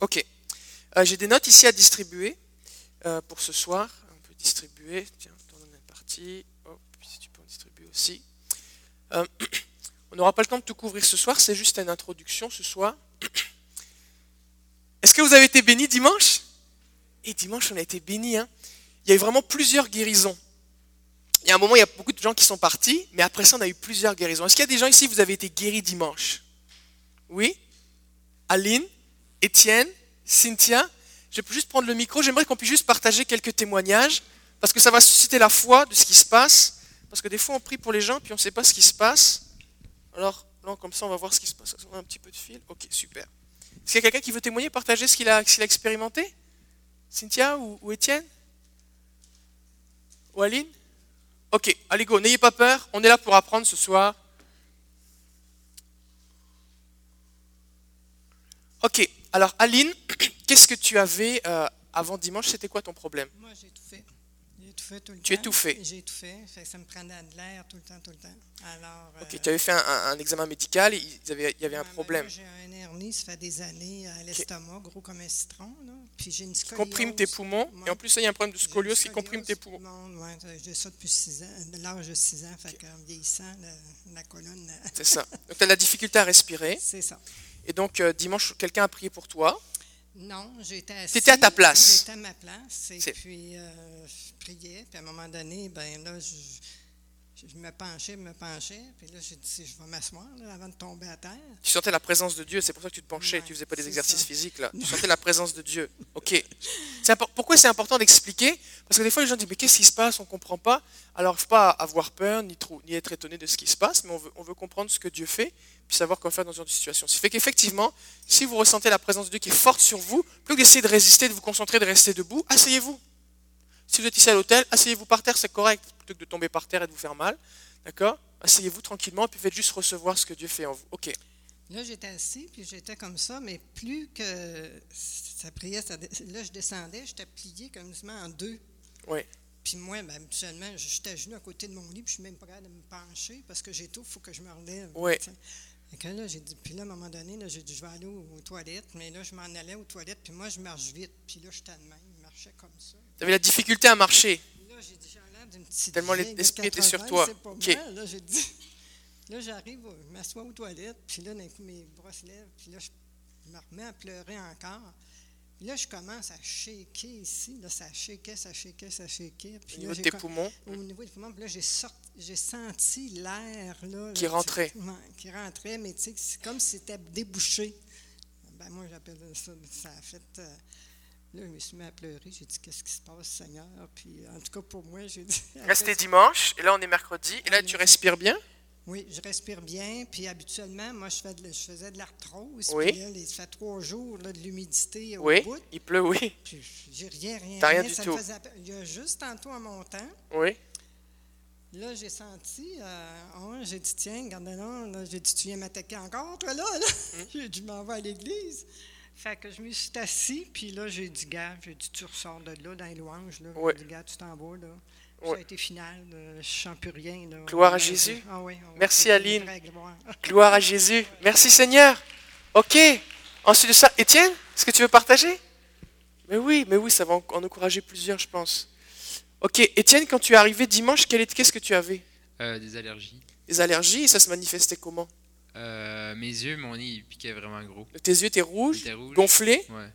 Ok. Euh, J'ai des notes ici à distribuer euh, pour ce soir. On peut distribuer. Tiens, donnes une partie. Hop, si tu peux en distribuer aussi. Euh, on n'aura pas le temps de tout couvrir ce soir, c'est juste une introduction ce soir. Est-ce que vous avez été bénis dimanche? Et dimanche, on a été bénis. Hein il y a eu vraiment plusieurs guérisons. Il y a un moment, il y a beaucoup de gens qui sont partis, mais après ça, on a eu plusieurs guérisons. Est-ce qu'il y a des gens ici, vous avez été guéris dimanche? Oui? Aline? Étienne Cynthia Je peux juste prendre le micro. J'aimerais qu'on puisse juste partager quelques témoignages, parce que ça va susciter la foi de ce qui se passe. Parce que des fois, on prie pour les gens, puis on ne sait pas ce qui se passe. Alors, là, comme ça, on va voir ce qui se passe. On a un petit peu de fil. Ok, super. Est-ce qu'il y a quelqu'un qui veut témoigner, partager ce qu'il a, expérimenté? Cynthia ou, ou Étienne? Ou Aline? Ok, allez go, n'ayez pas peur, on est là pour apprendre ce soir. Ok, alors Aline, qu'est-ce que tu avais euh, avant dimanche? C'était quoi ton problème? Moi, j'ai tout fait. J'ai tout fait tout le tu temps. es tout fait. J'ai tout fait. fait ça me prenait de l'air tout le temps, tout le temps. Alors, Ok, euh, tu avais fait un, un- un examen médical, et il y avait, il y avait un problème. J'ai un hernie, ça fait des années à l'estomac, gros comme un citron. Là. Puis j'ai une scoliose. comprime tes poumons, et en plus, il y a un problème de scoliose qui comprime tes poumons. Non, ouais, j'ai ça depuis 6 ans, l'âge de 6 ans. Fait qu'en vieillissant, la, la colonne, euh, C'est ça. Donc, tu as de la difficulté à respirer, c'est ça. Et donc euh, dimanche, quelqu'un a prié pour toi? Non, j'étais assise. T'étais à ta place. J'étais à ma place. Et puis, euh, je priais. Puis à un moment donné, ben là, je, je me penchais, me penchais. Puis là, j'ai dit, je vais m'asseoir là, avant de tomber à terre. Tu sentais la présence de Dieu, c'est pour ça que tu te penchais, Ouais, tu faisais pas des exercices ça. physiques là. Tu sentais la présence de Dieu. Ok. Pourquoi c'est important d'expliquer? Parce que des fois les gens disent mais qu'est-ce qui se passe? On comprend pas. Alors il faut pas avoir peur ni trop, ni être étonné de ce qui se passe, mais on veut, on veut comprendre ce que Dieu fait, puis savoir quoi faire dans ce genre de situation. Ce qui fait qu'effectivement, si vous ressentez la présence de Dieu qui est forte sur vous, plus que d'essayer de résister, de vous concentrer, de rester debout, asseyez-vous. Si vous êtes ici à l'hôtel, asseyez-vous par terre, c'est correct, plutôt que de tomber par terre et de vous faire mal. D'accord? Asseyez-vous tranquillement, puis faites juste recevoir ce que Dieu fait en vous. Ok. Là, j'étais assis, puis j'étais comme ça. Mais plus que ça priait, ça là, je descendais, j'étais plié comme en deux. Oui. Puis moi, ben, habituellement, j'étais à genoux à côté de mon lit, puis je suis même pas capable de me pencher parce que j'ai tout, il faut que je me relève. Tu que là, j'ai dit, puis là, à un moment donné, j'ai dit, je vais aller aux, aux toilettes, mais là, je m'en allais aux toilettes, puis moi, je marche vite, puis là, j'étais de même, je marchais comme ça. Tu avais la difficulté à marcher. Là, j'ai dit, j'ai l'air d'une petite Tellement l'esprit était sur 80, toi. Pas. Là, j'ai dit, là, j'arrive, je m'assois aux toilettes, puis là, d'un coup, mes bras se lèvent, puis là, je me remets à pleurer encore. Puis là, je commence à shaker ici. Là, ça shakeait, ça shakeait, ça shakeait. Puis Au là, niveau de j'ai tes com- poumons? Au niveau des poumons, puis là, j'ai, sorti- j'ai senti l'air. Là, Qui là, rentrait. ouais, qui rentrait, mais tu sais, c'est comme si c'était débouché. Ben, moi, j'appelle ça, ça a fait. euh, là, je me suis mis à pleurer. J'ai dit, qu'est-ce qui se passe, Seigneur? Puis, en tout cas, pour moi, j'ai dit. Là, c'était dimanche, et là, on est mercredi, et là, tu respires bien? Oui, je respire bien. Puis habituellement, moi, je, fais de- je faisais de l'arthrose. Oui. Puis là, les- ça fait trois jours là, de l'humidité au Oui, bout. il pleut, oui. Puis j'ai rien, rien. T'as rien du ça tout. Me faisait, il y a juste tantôt en montant. Oui. Là, j'ai senti, euh, ouais, j'ai dit, tiens, garde là, là j'ai dit, tu viens m'attaquer encore, toi, là? là? Hum. J'ai dit, je m'en vais à l'église. Fait que je me suis assis, puis là, j'ai dit, gars, j'ai dit, tu ressors de là, dans les louanges, là. Ouais. J'ai dit, gars, tu t'en vas, là. Ça a été final, là, je plus rien, là. Gloire à Jésus. Ah oui, ah Merci, Aline. gloire. Gloire à Jésus. Merci Seigneur. Ok. Ensuite de ça, Étienne, est-ce que tu veux partager? Mais oui, mais oui, ça va en en encourager plusieurs, je pense. Ok, Étienne, quand tu es arrivé dimanche, qu'est-ce que tu avais? Euh, des allergies. Des allergies, et ça se manifestait comment? Euh, mes yeux, mon nez, il piquait vraiment gros. Tes yeux étaient rouges, rouge. gonflés, Ouais.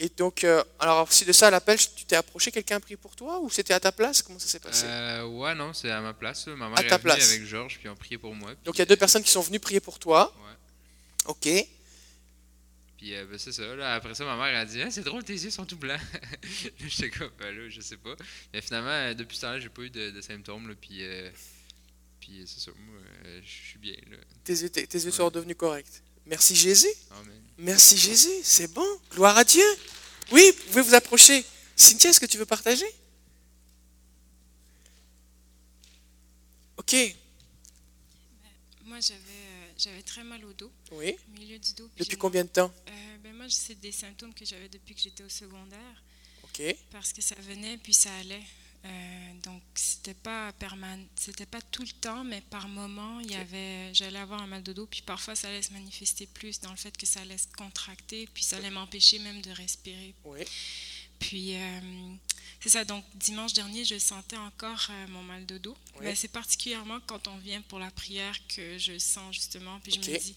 Et donc, euh, alors ensuite de ça, à l'appel, tu t'es approché, quelqu'un a prié pour toi, ou c'était à ta place? Comment ça s'est passé? Euh, ouais, non, c'est à ma place. Ma mère À est ta place. avec Georges, puis on priait pour moi. Donc il y a deux personnes qui sont venues prier pour toi. Ouais. Ok. Puis euh, ben, c'est ça. Là, après ça, ma mère a dit Ah, C'est drôle, tes yeux sont tout blancs. J'étais comme Ben là, je sais pas. Mais finalement, euh, depuis ce temps-là, j'ai pas eu de, de symptômes. Là, puis euh, puis euh, c'est ça. Moi, euh, je suis bien. Là. Tes yeux, tes, tes yeux Ouais. sont redevenus corrects. Merci Jésus. Amen. Merci Jésus, c'est bon. Gloire à Dieu. Oui, vous pouvez vous approcher. Cynthia, est-ce que tu veux partager? Ok. Moi, j'avais euh, j'avais très mal au dos, Oui. au milieu du dos. puis Depuis combien de temps? Euh, ben Moi, c'est des symptômes que j'avais depuis que j'étais au secondaire, Ok. parce que ça venait puis ça allait. Euh, donc, c'était pas permanent, c'était pas tout le temps, mais par moment, il y avait, j'allais avoir un mal de dos, puis parfois ça allait se manifester plus dans le fait que ça allait se contracter, puis ça allait m'empêcher même de respirer. Oui. Puis, euh, c'est ça. Donc, dimanche dernier, je sentais encore euh, mon mal de dos. Oui. Mais c'est particulièrement quand on vient pour la prière que je sens justement. Puis, je me dis.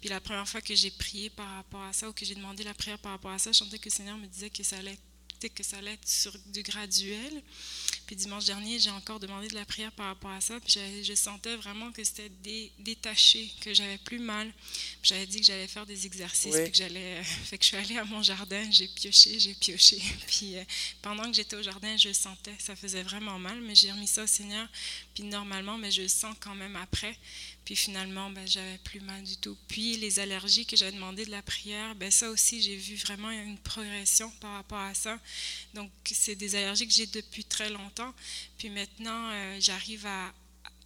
Puis, la première fois que j'ai prié par rapport à ça, ou que j'ai demandé la prière par rapport à ça, je sentais que le Seigneur me disait que ça allait que ça allait être sur du graduel. Puis dimanche dernier, j'ai encore demandé de la prière par rapport à ça. Puis je sentais vraiment que c'était dé- détaché, que j'avais plus mal. J'avais dit que j'allais faire des exercices, Oui. puis que j'allais. fait que je suis allée à mon jardin, j'ai pioché, j'ai pioché. Puis euh, pendant que j'étais au jardin, je sentais, ça faisait vraiment mal, mais j'ai remis ça au Seigneur. Puis normalement, mais je le sens quand même après. Puis finalement, ben, j'avais plus mal du tout. Puis les allergies que j'avais demandé de la prière, ben, ça aussi, j'ai vu vraiment une progression par rapport à ça. Donc, c'est des allergies que j'ai depuis très longtemps. Puis maintenant, euh, j'arrive à.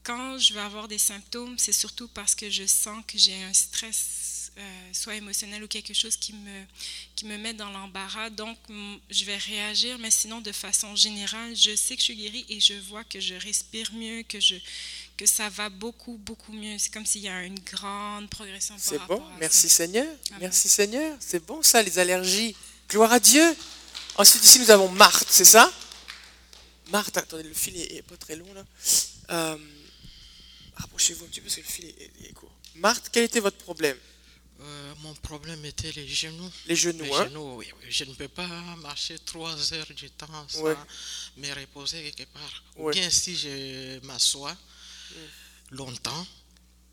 Quand je vais avoir des symptômes, c'est surtout parce que je sens que j'ai un stress, euh, soit émotionnel ou quelque chose qui me, qui me met dans l'embarras. Donc, je vais réagir, mais sinon, de façon générale, je sais que je suis guérie et je vois que je respire mieux, que, je, que ça va beaucoup, beaucoup mieux. C'est comme s'il y a une grande progression C'est bon, à merci ça. Seigneur. Amen. Merci Seigneur. C'est bon ça, les allergies. Gloire à Dieu. Ensuite, ici, nous avons Marthe, c'est ça? Marthe, attendez, le fil est, est pas très long là. Euh, Rapprochez-vous un petit peu parce que le fil est- est court. Marthe, quel était votre problème? Euh, mon problème était les genoux. Les genoux, Les hein? genoux, oui. Je ne peux pas marcher trois heures du temps sans Ouais. me reposer quelque part. Ouais. Ou bien si je m'assois longtemps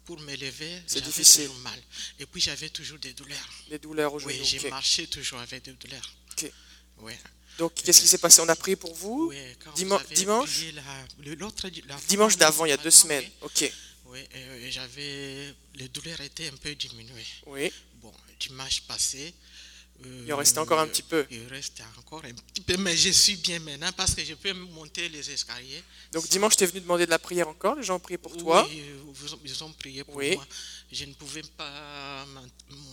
pour me lever, C'est difficile. toujours mal. Et puis j'avais toujours des douleurs. Les douleurs aux Oui, j'ai marché toujours avec des douleurs. Ok. Oui. Donc, qu'est-ce qui s'est passé? On a prié pour vous? Oui, vous dimanche? l'autre la Dimanche d'avant, il y a deux semaines. Oui, Ok. Oui, et j'avais. Les douleurs étaient un peu diminuées. Oui. Bon, dimanche passé. euh, Il en restait encore un petit peu. Il restait encore un petit peu, mais je suis bien maintenant parce que je peux monter les escaliers. Donc, dimanche, tu es venu demander de la prière encore. Les gens ont prié pour toi? Oui, vous- ils ont prié pour Oui. moi. Je ne pouvais pas mon-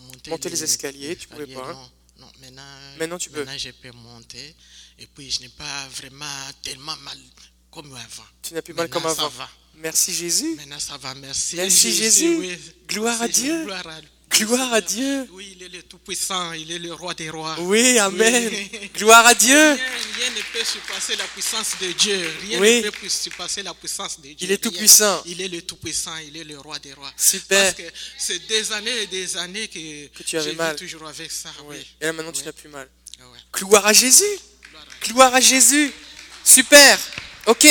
monter, Monter les escaliers, tu pouvais escaliers, pas. Non, non, maintenant, Maintenant, tu peux. Maintenant, je peux monter. Et puis, je n'ai pas vraiment tellement mal comme avant. Tu n'as plus mal comme Maintenant, ça avant. va. Merci Jésus. Maintenant, ça va. Merci. Merci, Jésus. oui. Gloire à Dieu. Gloire à, Gloire à Dieu. Oui, il est le Tout-Puissant. Il est le roi des rois. Oui, Amen. Oui. Gloire à Dieu. Rien, rien ne peut surpasser la puissance de Dieu. Rien Oui. ne peut surpasser la puissance de Dieu. Il est tout-puissant. Il est le tout-puissant. Il est le roi des rois. Super. Parce que c'est des années et des années que, Que tu avais mal. toujours avec ça. Oui. Et là, maintenant, tu n'as plus mal. Ah. Gloire à Jésus. Gloire à Gloire à Jésus. Super. Ok.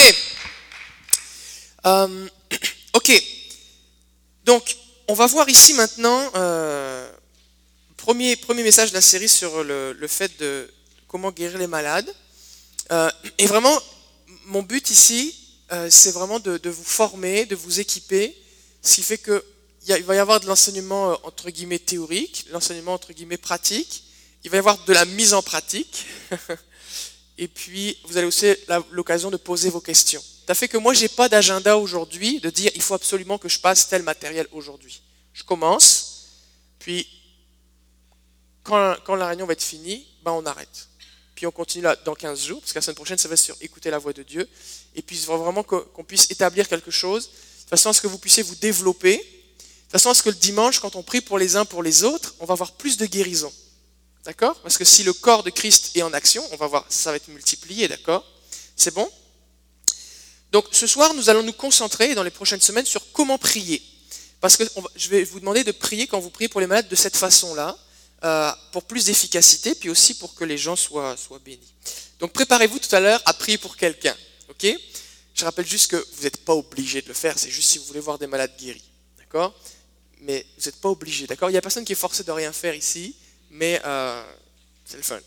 Euh, ok. Donc, on va voir ici maintenant, euh, premier, premier message de la série sur le, le fait de comment guérir les malades. Euh, et vraiment, mon but ici, euh, c'est vraiment de, vous former, de vous équiper, ce qui fait que il va y avoir de l'enseignement euh, entre guillemets théorique, l'enseignement entre guillemets pratique, il va y avoir de la mise en pratique, et puis vous allez aussi l'occasion de poser vos questions. Ça fait que moi, j'ai pas d'agenda aujourd'hui de dire il faut absolument que je passe tel matériel aujourd'hui. Je commence, puis quand, la réunion va être finie, ben on arrête. Puis on continue là dans 15 jours, parce que la semaine prochaine, ça va être sur écouter la voix de Dieu. Et puis vraiment qu'on puisse établir quelque chose, de façon à ce que vous puissiez vous développer, de façon à ce que le dimanche, quand on prie pour les uns pour les autres, on va avoir plus de guérison. D'accord? Parce que si le corps de Christ est en action, on va voir, ça va être multiplié, d'accord? C'est bon? Donc ce soir, nous allons nous concentrer dans les prochaines semaines sur comment prier. Parce que je vais vous demander de prier quand vous priez pour les malades de cette façon-là, euh, pour plus d'efficacité, puis aussi pour que les gens soient, soient bénis. Donc préparez-vous tout à l'heure à prier pour quelqu'un. Ok? Je rappelle juste que vous n'êtes pas obligé de le faire, c'est juste si vous voulez voir des malades guéris. D'accord? Mais vous n'êtes pas obligé. D'accord? Il n'y a personne qui est forcé de rien faire ici, mais euh, c'est le fun.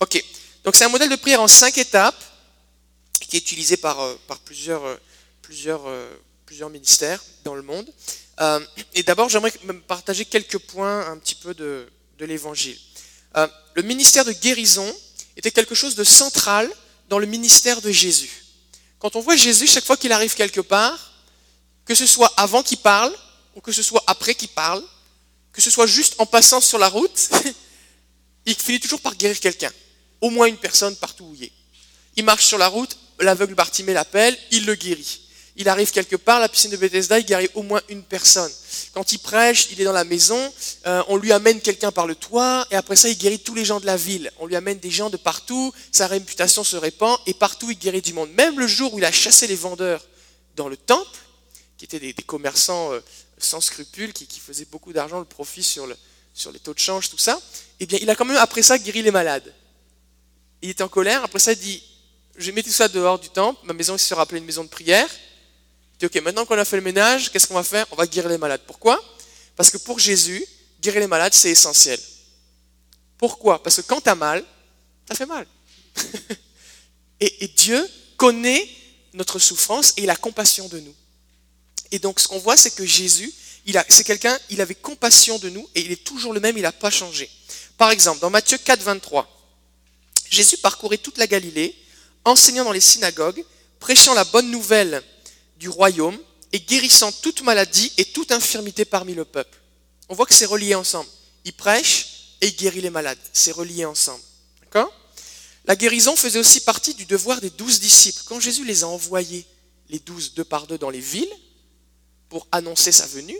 Ok. Donc c'est un modèle de prière en cinq étapes utilisé par, euh, euh, euh, plusieurs ministères dans le monde. Et d'abord, j'aimerais me partager quelques points un petit peu de, l'évangile. Le ministère de guérison était quelque chose de central dans le ministère de Jésus. Quand on voit Jésus, chaque fois qu'il arrive quelque part, que ce soit avant qu'il parle ou que ce soit après qu'il parle, que ce soit juste en passant sur la route, il finit toujours par guérir quelqu'un, au moins une personne partout où il est. Il marche sur la route, l'aveugle Bartimée l'appelle, il le guérit. Il arrive quelque part, la piscine de Bethesda, il guérit au moins une personne. Quand il prêche, il est dans la maison, euh, on lui amène quelqu'un par le toit, et après ça, il guérit tous les gens de la ville. On lui amène des gens de partout, sa réputation se répand, et partout, il guérit du monde. Même le jour où il a chassé les vendeurs dans le temple, qui étaient des, commerçants euh, sans scrupules, qui, faisaient beaucoup d'argent, le profit sur, sur les taux de change, tout ça, eh bien, il a quand même, après ça, guéri les malades. Il était en colère, après ça, il dit, je vais mettre tout ça dehors du temple, ma maison se sera appelée une maison de prière, dit, ok, maintenant qu'on a fait le ménage, qu'est-ce qu'on va faire? On va guérir les malades. Pourquoi? Parce que pour Jésus, guérir les malades, c'est essentiel. Pourquoi? Parce que quand tu as mal, ça fait mal. et, et Dieu connaît notre souffrance et il a compassion de nous. Et donc, ce qu'on voit, c'est que Jésus, c'est quelqu'un, il avait compassion de nous et il est toujours le même, il n'a pas changé. Par exemple, dans Matthieu 4, 23, Jésus parcourait toute la Galilée, enseignant dans les synagogues, prêchant la bonne nouvelle du royaume et guérissant toute maladie et toute infirmité parmi le peuple. On voit que c'est relié ensemble. Il prêche et il guérit les malades. C'est relié ensemble. La guérison faisait aussi partie du devoir des douze disciples. Quand Jésus les a envoyés, les douze, deux par deux, dans les villes, pour annoncer sa venue,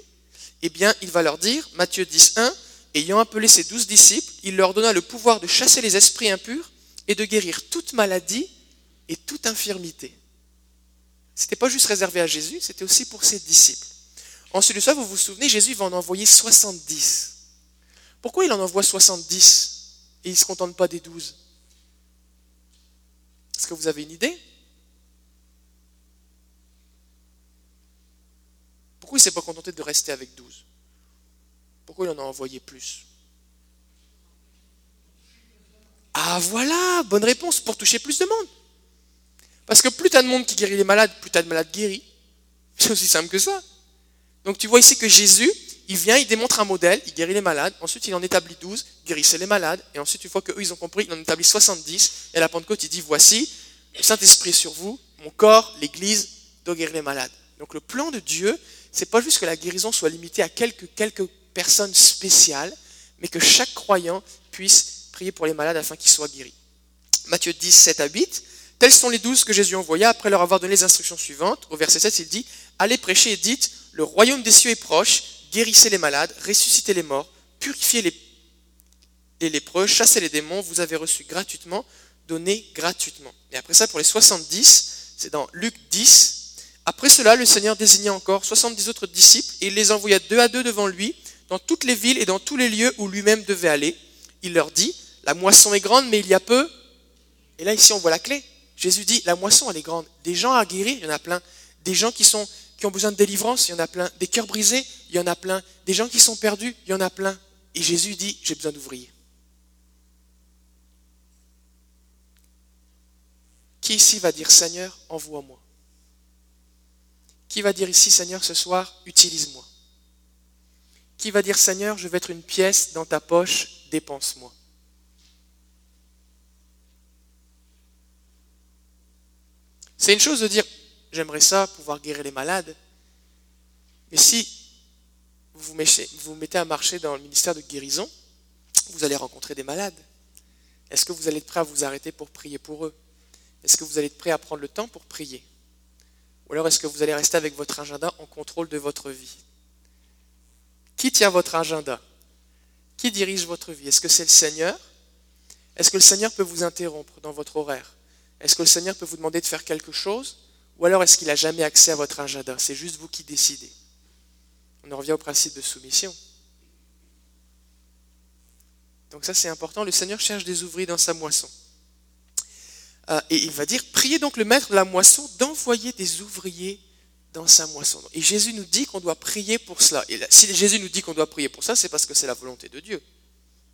eh bien, il va leur dire, Matthieu 10, 1, ayant appelé ses douze disciples, il leur donna le pouvoir de chasser les esprits impurs et de guérir toute maladie et toute infirmité. C'était pas juste réservé à Jésus, c'était aussi pour ses disciples. Ensuite de ça, vous vous souvenez, Jésus va en envoyer 70. Pourquoi il en envoie 70 et il ne se contente pas des 12 Est-ce que vous avez une idée? Pourquoi il ne s'est pas contenté de rester avec 12 Pourquoi il en a envoyé plus? Ah voilà, bonne réponse, pour toucher plus de monde. Parce que plus tu as de monde qui guérit les malades, plus tu as de malades guéris. C'est aussi simple que ça. Donc tu vois ici que Jésus, il vient, il démontre un modèle, il guérit les malades, ensuite il en établit 12, guérissait les malades, et ensuite une fois qu'eux ils ont compris, il en établit 70, et à la Pentecôte il dit, voici, le Saint-Esprit est sur vous, mon corps, l'Église, doit guérir les malades. Donc le plan de Dieu, c'est pas juste que la guérison soit limitée à quelques, quelques personnes spéciales, mais que chaque croyant puisse prier pour les malades afin qu'ils soient guéris. Matthieu 10, 7 à 8, tels sont les douze que Jésus envoya après leur avoir donné les instructions suivantes. Au verset 7, il dit, allez prêcher et dites, le royaume des cieux est proche, guérissez les malades, ressuscitez les morts, purifiez les, les lépreux, chassez les démons, vous avez reçu gratuitement, donnez gratuitement. Et après ça, pour les 70, c'est dans Luc 10. Après cela, le Seigneur désigna encore 70 autres disciples et il les envoya deux à deux devant lui dans toutes les villes et dans tous les lieux où lui-même devait aller. Il leur dit, la moisson est grande, mais il y a peu. Et là, ici, on voit la clé. Jésus dit, la moisson, elle est grande. Des gens à guérir, il y en a plein. Des gens qui, ont besoin de délivrance, il y en a plein. Des cœurs brisés, il y en a plein. Des gens qui sont perdus, il y en a plein. Et Jésus dit, j'ai besoin d'ouvriers. Qui ici va dire, Seigneur, envoie-moi? Qui va dire ici, Seigneur, ce soir, utilise-moi? Qui va dire, Seigneur, je vais être une pièce dans ta poche, dépense-moi? C'est une chose de dire, j'aimerais ça, pouvoir guérir les malades. Mais si vous vous mettez, à marcher dans le ministère de guérison, vous allez rencontrer des malades. Est-ce que vous allez être prêt à vous arrêter pour prier pour eux? Est-ce que vous allez être prêt à prendre le temps pour prier? Ou alors est-ce que vous allez rester avec votre agenda en contrôle de votre vie? Qui tient votre agenda? Qui dirige votre vie? Est-ce que c'est le Seigneur? Est-ce que le Seigneur peut vous interrompre dans votre horaire? Est-ce que le Seigneur peut vous demander de faire quelque chose Ou alors est-ce qu'il n'a jamais accès à votre agenda? C'est juste vous qui décidez. On en revient au principe de soumission. Donc ça c'est important, le Seigneur cherche des ouvriers dans sa moisson. Euh, et il va dire, priez donc le maître de la moisson d'envoyer des ouvriers dans sa moisson. Et Jésus nous dit qu'on doit prier pour cela. Et si Jésus nous dit qu'on doit prier pour ça, c'est parce que c'est la volonté de Dieu.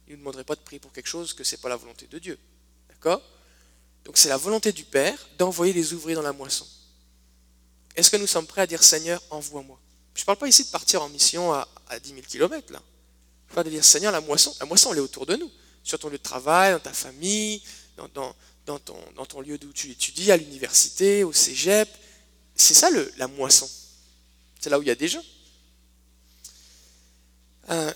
Il ne nous demanderait pas de prier pour quelque chose que ce n'est pas la volonté de Dieu. D'accord? Donc c'est la volonté du Père d'envoyer des ouvriers dans la moisson. Est-ce que nous sommes prêts à dire Seigneur, envoie-moi? Je ne parle pas ici de partir en mission à, à 10 000 km là. Je parle de dire Seigneur, la moisson, la moisson elle est autour de nous. Sur ton lieu de travail, dans ta famille, dans, ton, lieu d'où tu étudies, à l'université, au cégep. C'est ça la moisson. C'est là où il y a des gens. Euh,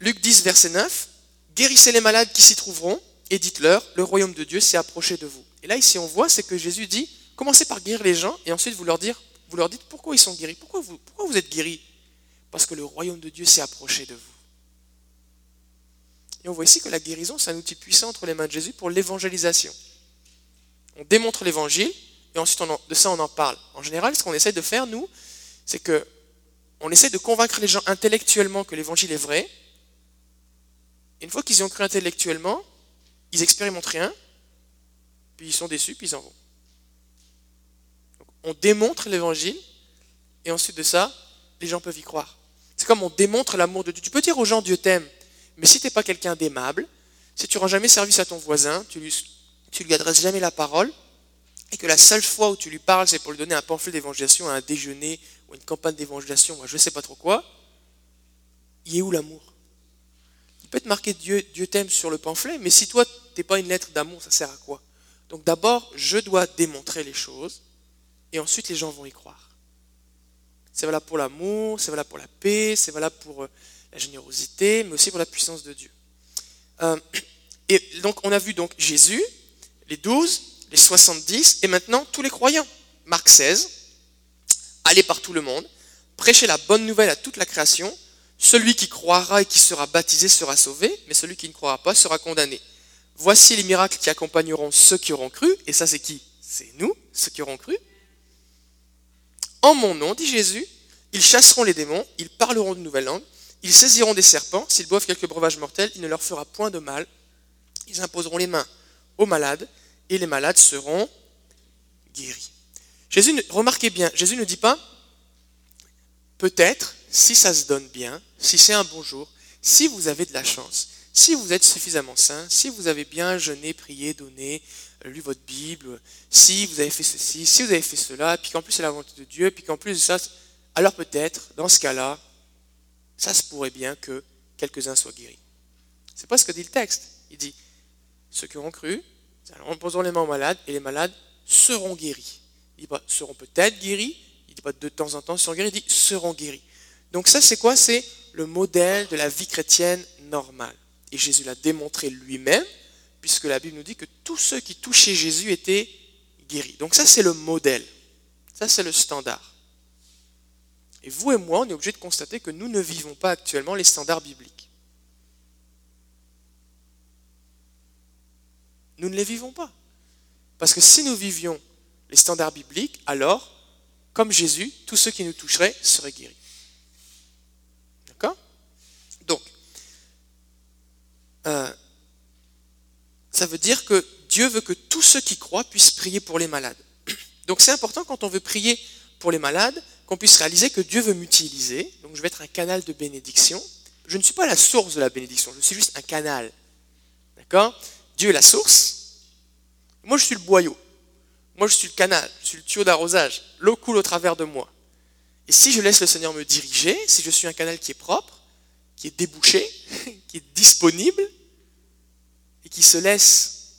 Luc 10, verset 9. Guérissez les malades qui s'y trouveront et dites-leur, le royaume de Dieu s'est approché de vous. Et là, ici, on voit, c'est que Jésus dit, commencez par guérir les gens, et ensuite vous leur, dire, vous leur dites pourquoi ils sont guéris? Pourquoi vous, pourquoi vous êtes guéris? Parce que le royaume de Dieu s'est approché de vous. Et on voit ici que la guérison, c'est un outil puissant entre les mains de Jésus pour l'évangélisation. On démontre l'évangile, et ensuite de ça on en parle. En général, ce qu'on essaie de faire, nous, c'est que on essaie de convaincre les gens intellectuellement que l'évangile est vrai. Une fois qu'ils y ont cru intellectuellement, ils expérimentent rien, puis ils sont déçus, puis ils en vont. on démontre l'évangile, et ensuite de ça, les gens peuvent y croire. C'est comme on démontre l'amour de Dieu. Tu peux dire aux gens Dieu t'aime, mais si tu n'es pas quelqu'un d'aimable, si tu rends jamais service à ton voisin, tu lui, tu lui adresses jamais la parole, et que la seule fois où tu lui parles, c'est pour lui donner un pamphlet d'évangélisation à un déjeuner ou une campagne d'évangélisation, je ne sais pas trop quoi, il est où l'amour? Peut être marqué Dieu, Dieu t'aime sur le pamphlet, mais si toi, tu n'es pas une lettre d'amour, ça sert à quoi? Donc d'abord, je dois démontrer les choses, et ensuite les gens vont y croire. C'est valable pour l'amour, c'est valable pour la paix, c'est valable pour euh, la générosité, mais aussi pour la puissance de Dieu. Euh, et donc on a vu donc Jésus, les douze, les 70, et maintenant tous les croyants. Marc 16, allez par tout le monde, prêchez la bonne nouvelle à toute la création, celui qui croira et qui sera baptisé sera sauvé, mais celui qui ne croira pas sera condamné. Voici les miracles qui accompagneront ceux qui auront cru, et ça c'est qui? C'est nous, ceux qui auront cru. En mon nom, dit Jésus, ils chasseront les démons, ils parleront de nouvelles langues, ils saisiront des serpents, s'ils boivent quelques breuvages mortels, il ne leur fera point de mal, ils imposeront les mains aux malades, et les malades seront guéris. Jésus, remarquez bien, Jésus ne dit pas, peut-être, si ça se donne bien, si c'est un bon jour, si vous avez de la chance, si vous êtes suffisamment saint, si vous avez bien jeûné, prié, donné, lu votre Bible, si vous avez fait ceci, si vous avez fait cela, puis qu'en plus c'est la volonté de Dieu, puis qu'en plus de ça, alors peut-être, dans ce cas-là, ça se pourrait bien que quelques-uns soient guéris. C'est pas ce que dit le texte. Il dit, ceux qui auront cru, on posera les mains aux malades et les malades seront guéris. Il dit pas seront peut-être guéris, il dit pas de temps en temps seront guéris, il dit seront guéris. Donc ça c'est quoi? C'est le modèle de la vie chrétienne normale. Et Jésus l'a démontré lui-même, puisque la Bible nous dit que tous ceux qui touchaient Jésus étaient guéris. Donc ça c'est le modèle. Ça c'est le standard. Et vous et moi, on est obligé de constater que nous ne vivons pas actuellement les standards bibliques. Nous ne les vivons pas. Parce que si nous vivions les standards bibliques, alors, comme Jésus, tous ceux qui nous toucheraient seraient guéris. D'accord Donc, euh, ça veut dire que Dieu veut que tous ceux qui croient puissent prier pour les malades. Donc c'est important quand on veut prier pour les malades, qu'on puisse réaliser que Dieu veut m'utiliser. Donc je vais être un canal de bénédiction. Je ne suis pas la source de la bénédiction, je suis juste un canal. D'accord? Dieu est la source. Moi, je suis le boyau. Moi, je suis le canal, je suis le tuyau d'arrosage. L'eau coule au travers de moi. Et si je laisse le Seigneur me diriger, si je suis un canal qui est propre, qui est débouché, qui est disponible, et qui se laisse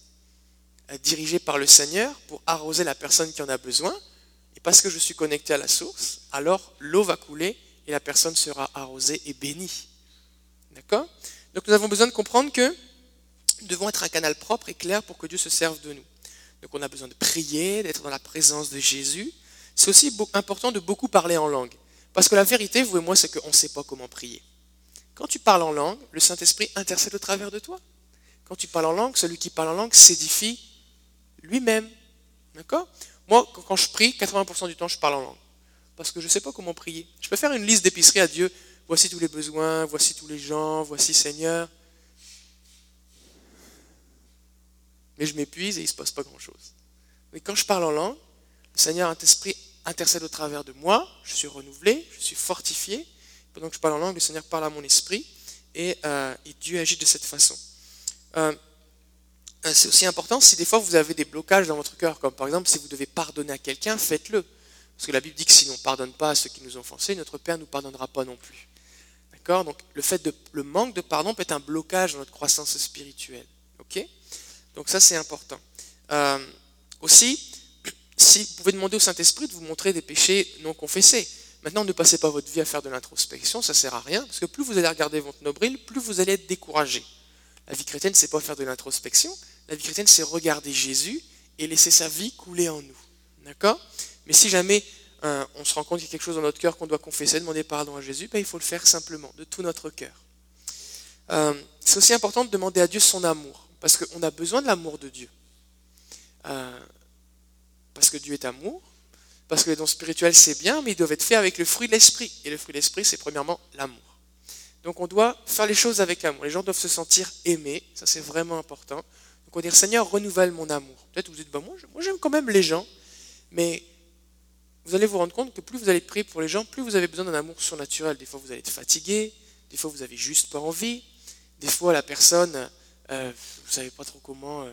euh, diriger par le Seigneur pour arroser la personne qui en a besoin, et parce que je suis connecté à la source, alors l'eau va couler et la personne sera arrosée et bénie. D'accord? Donc nous avons besoin de comprendre que nous devons être un canal propre et clair pour que Dieu se serve de nous. Donc on a besoin de prier, d'être dans la présence de Jésus. C'est aussi important de beaucoup parler en langue. Parce que la vérité, vous et moi, c'est qu'on ne sait pas comment prier. Quand tu parles en langue, le Saint-Esprit intercède au travers de toi. Quand tu parles en langue, celui qui parle en langue s'édifie lui-même. D'accord? Moi, quand je prie, 80% du temps, je parle en langue. Parce que je ne sais pas comment prier. Je peux faire une liste d'épicerie à Dieu. Voici tous les besoins, voici tous les gens, voici Seigneur. mais je m'épuise et il ne se passe pas grand-chose. Mais quand je parle en langue, le Seigneur Saint-Esprit intercède au travers de moi, je suis renouvelé, je suis fortifié. Pendant que je parle en langue, le Seigneur parle à mon esprit et, euh, Dieu agit de cette façon. Euh, euh, c'est aussi important si des fois vous avez des blocages dans votre cœur, comme par exemple si vous devez pardonner à quelqu'un, faites-le. Parce que la Bible dit que si on ne pardonne pas à ceux qui nous ont offensés, notre Père ne nous pardonnera pas non plus. D'accord? Donc le, manque de pardon peut être un blocage dans notre croissance spirituelle. ok? Donc ça, c'est important. Euh, aussi, si vous pouvez demander au Saint-Esprit de vous montrer des péchés non confessés. Maintenant, ne passez pas votre vie à faire de l'introspection, ça ne sert à rien, parce que plus vous allez regarder votre nombril, plus vous allez être découragé. La vie chrétienne, c'est pas faire de l'introspection. La vie chrétienne, c'est regarder Jésus et laisser sa vie couler en nous. D'accord? Mais si jamais euh, on se rend compte qu'il y a quelque chose dans notre cœur qu'on doit confesser, demander pardon à Jésus, ben, il faut le faire simplement, de tout notre cœur. Euh, c'est aussi important de demander à Dieu son amour, parce qu'on a besoin de l'amour de Dieu. Euh, parce que Dieu est amour, parce que les dons spirituels c'est bien, mais ils doivent être faits avec le fruit de l'esprit. Et le fruit de l'esprit, c'est premièrement l'amour. Donc on doit faire les choses avec amour. Les gens doivent se sentir aimés, ça c'est vraiment important. Donc on dire Seigneur, renouvelle mon amour. Peut-être vous dites, bah, moi j'aime quand même les gens, mais vous allez vous rendre compte que plus vous allez prier pour les gens, plus vous avez besoin d'un amour surnaturel. Des fois vous allez être fatigué, des fois vous avez juste pas envie, des fois la personne, euh, vous savez pas trop comment, euh,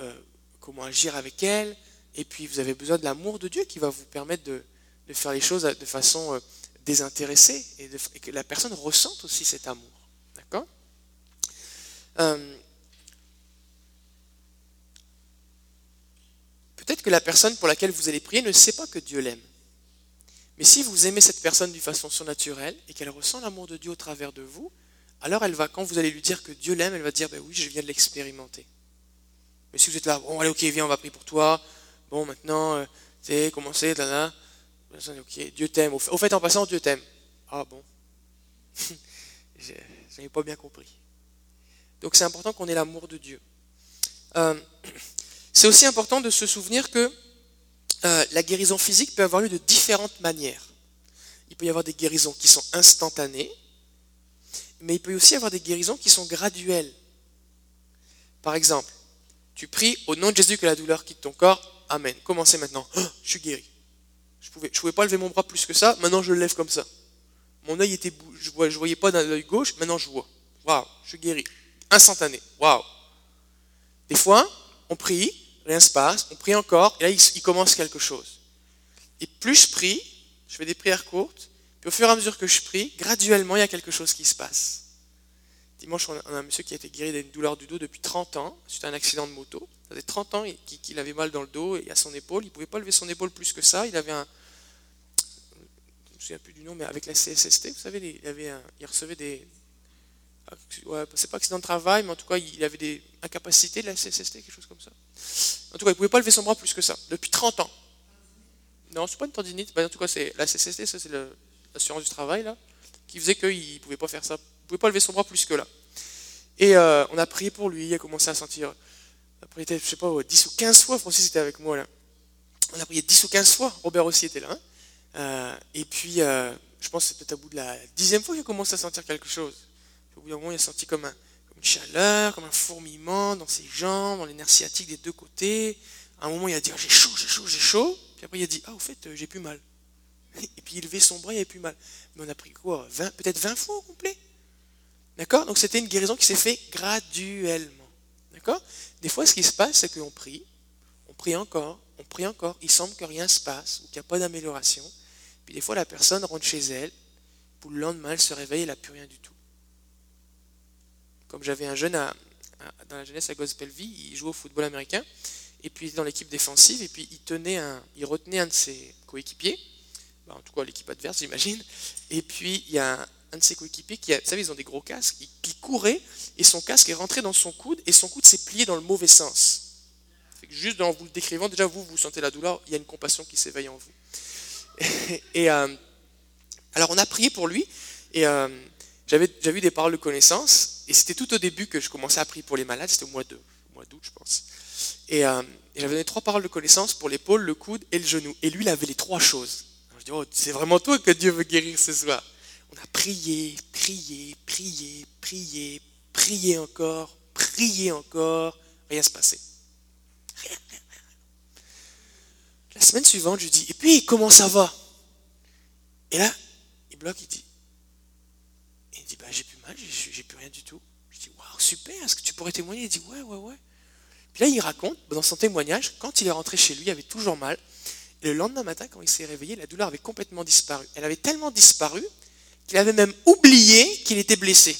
euh, comment agir avec elle, et puis vous avez besoin de l'amour de Dieu qui va vous permettre de, de faire les choses de façon désintéressé et, que la personne ressente aussi cet amour. D'accord? Euh, Peut-être que la personne pour laquelle vous allez prier ne sait pas que Dieu l'aime. Mais si vous aimez cette personne d'une façon surnaturelle et qu'elle ressent l'amour de Dieu au travers de vous, alors elle va, quand vous allez lui dire que Dieu l'aime, elle va dire, ben oui, je viens de l'expérimenter. Mais si vous êtes là, bon, allez, ok, viens, on va prier pour toi. Bon, maintenant, euh, tu sais, commencez, là, là. Dieu t'aime. Au fait, en passant, Dieu t'aime. Ah bon Je n'avais pas bien compris. Donc c'est important qu'on ait l'amour de Dieu. Euh, c'est aussi important de se souvenir que euh, la guérison physique peut avoir lieu de différentes manières. Il peut y avoir des guérisons qui sont instantanées, mais il peut aussi y avoir des guérisons qui sont graduelles. Par exemple, tu pries au nom de Jésus que la douleur quitte ton corps. Amen. Commencez maintenant. Je suis guéri. Je pouvais, pouvais pas lever mon bras plus que ça. Maintenant, je le lève comme ça. Mon œil était, je ne je voyais pas dans l'œil gauche. Maintenant, je vois. Waouh, je suis guéri. Instantané. Waouh. Des fois, on prie, rien se passe. On prie encore, et là, il, commence quelque chose. Et plus je prie, je fais des prières courtes, puis au fur et à mesure que je prie, graduellement, il y a quelque chose qui se passe. Dimanche, on a un monsieur qui a été guéri d'une douleur du dos depuis 30 ans, suite à un accident de moto. Faisait 30 ans qu'il avait mal dans le dos et à son épaule. Il ne pouvait pas lever son épaule plus que ça. Il avait un. Je ne me souviens plus du nom, mais avec la CSST, vous savez, il, avait il recevait des. Ouais, c'est pas accident de travail, mais en tout cas, il avait des incapacités de la CSST, quelque chose comme ça. En tout cas, il ne pouvait pas lever son bras plus que ça, depuis 30 ans. Non, c'est pas une tendinite. Ben, en tout cas, c'est la CSST, ça c'est l'assurance du travail, là, qui faisait qu'il ne pouvait pas faire ça. Il ne pouvait pas lever son bras plus que là. Et euh, on a prié pour lui, il a commencé à sentir après, je sais pas, 10 ou 15 fois, Francis était avec moi là. On a prié 10 ou 15 fois, Robert aussi était là. Hein. Euh, et puis, euh, je pense que c'est peut-être à bout de la dixième fois qu'il a commencé à sentir quelque chose. Au bout d'un moment, il a senti comme, un, une chaleur, comme un fourmillement dans ses jambes, dans les nerfs des deux côtés. À un moment, il a dit oh, J'ai chaud, j'ai chaud, j'ai chaud. Puis après, il a dit Ah, au fait, euh, j'ai plus mal. Et puis, il levait son bras, il avait plus mal. Mais on a pris quoi Peut-être 20 fois au complet D'accord? Donc, c'était une guérison qui s'est faite graduellement. D'accord? Des fois, ce qui se passe, c'est qu'on prie, on prie encore, on prie encore, il semble que rien ne se passe ou qu'il n'y a pas d'amélioration. Puis des fois, la personne rentre chez elle, pour le lendemain, elle se réveille, elle n'a plus rien du tout. Comme j'avais un jeune dans la jeunesse à Gospelville, il jouait au football américain, et puis dans l'équipe défensive, et puis il, tenait il retenait un de ses coéquipiers, bah, en tout cas l'équipe adverse, j'imagine, et puis il y a un, un de ses coéquipiers qui, a, vous savez, ils ont des gros casques, qui, courait et son casque est rentré dans son coude et son coude s'est plié dans le mauvais sens. juste en vous le décrivant, déjà vous, vous sentez la douleur, il y a une compassion qui s'éveille en vous. Et, euh, alors on a prié pour lui et euh, j'avais eu des paroles de connaissance et c'était tout au début que je commençais à prier pour les malades, c'était au mois d'août je pense. Et, euh, et j'avais donné trois paroles de connaissance pour l'épaule, le coude et le genou. Et lui, il avait les trois choses. je dis, oh, c'est vraiment toi que Dieu veut guérir ce soir. On a prié, prié, prié, prié, prié encore, prié encore, rien se passait. La semaine suivante, je dis, et puis comment ça va? Et là, il bloque, il dit, il dit, bah, j'ai plus mal, j'ai plus rien du tout. Je dis, waouh, super, est-ce que tu pourrais témoigner? Il dit, ouais, ouais, ouais. Puis là, il raconte, dans son témoignage, quand il est rentré chez lui, il avait toujours mal. Le lendemain matin, quand il s'est réveillé, la douleur avait complètement disparu. Elle avait tellement disparu qu'il avait même oublié qu'il était blessé.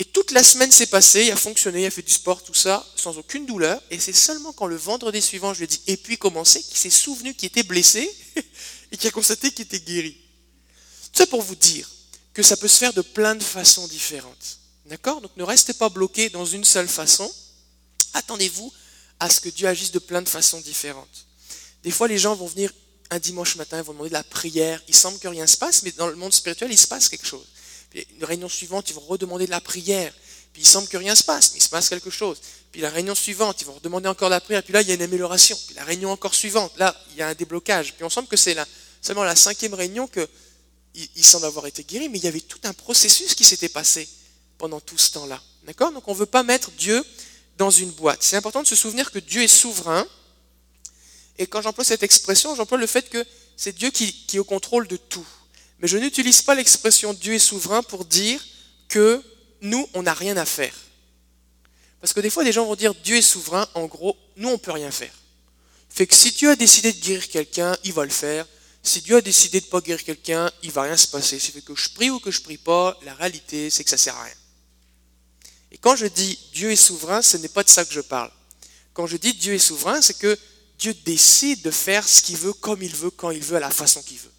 Et toute la semaine s'est passée, il a fonctionné, il a fait du sport, tout ça, sans aucune douleur. Et c'est seulement quand le vendredi suivant, je lui ai dit, et puis commencer, qu'il s'est souvenu qu'il était blessé et qu'il a constaté qu'il était guéri. Tout ça pour vous dire que ça peut se faire de plein de façons différentes. D'accord? Donc ne restez pas bloqué dans une seule façon. Attendez-vous à ce que Dieu agisse de plein de façons différentes. Des fois, les gens vont venir un dimanche matin, ils vont demander de la prière. Il semble que rien se passe, mais dans le monde spirituel, il se passe quelque chose. Puis une réunion suivante, ils vont redemander de la prière. Puis il semble que rien se passe, mais il se passe quelque chose. Puis la réunion suivante, ils vont redemander encore de la prière. Puis là, il y a une amélioration. Puis la réunion encore suivante, là, il y a un déblocage. Puis on semble que c'est la, seulement la cinquième réunion que il, semble avoir été guéri, mais il y avait tout un processus qui s'était passé pendant tout ce temps-là. D'accord? Donc on ne veut pas mettre Dieu dans une boîte. C'est important de se souvenir que Dieu est souverain. Et quand j'emploie cette expression, j'emploie le fait que c'est Dieu qui, est au contrôle de tout. Mais je n'utilise pas l'expression Dieu est souverain pour dire que nous, on n'a rien à faire. Parce que des fois, des gens vont dire Dieu est souverain, en gros, nous, on ne peut rien faire. Fait que si Dieu a décidé de guérir quelqu'un, il va le faire. Si Dieu a décidé de ne pas guérir quelqu'un, il va rien se passer. C'est que je prie ou que je prie pas, la réalité, c'est que ça sert à rien. Et quand je dis Dieu est souverain, ce n'est pas de ça que je parle. Quand je dis Dieu est souverain, c'est que Dieu décide de faire ce qu'il veut, comme il veut, quand il veut, à la façon qu'il veut.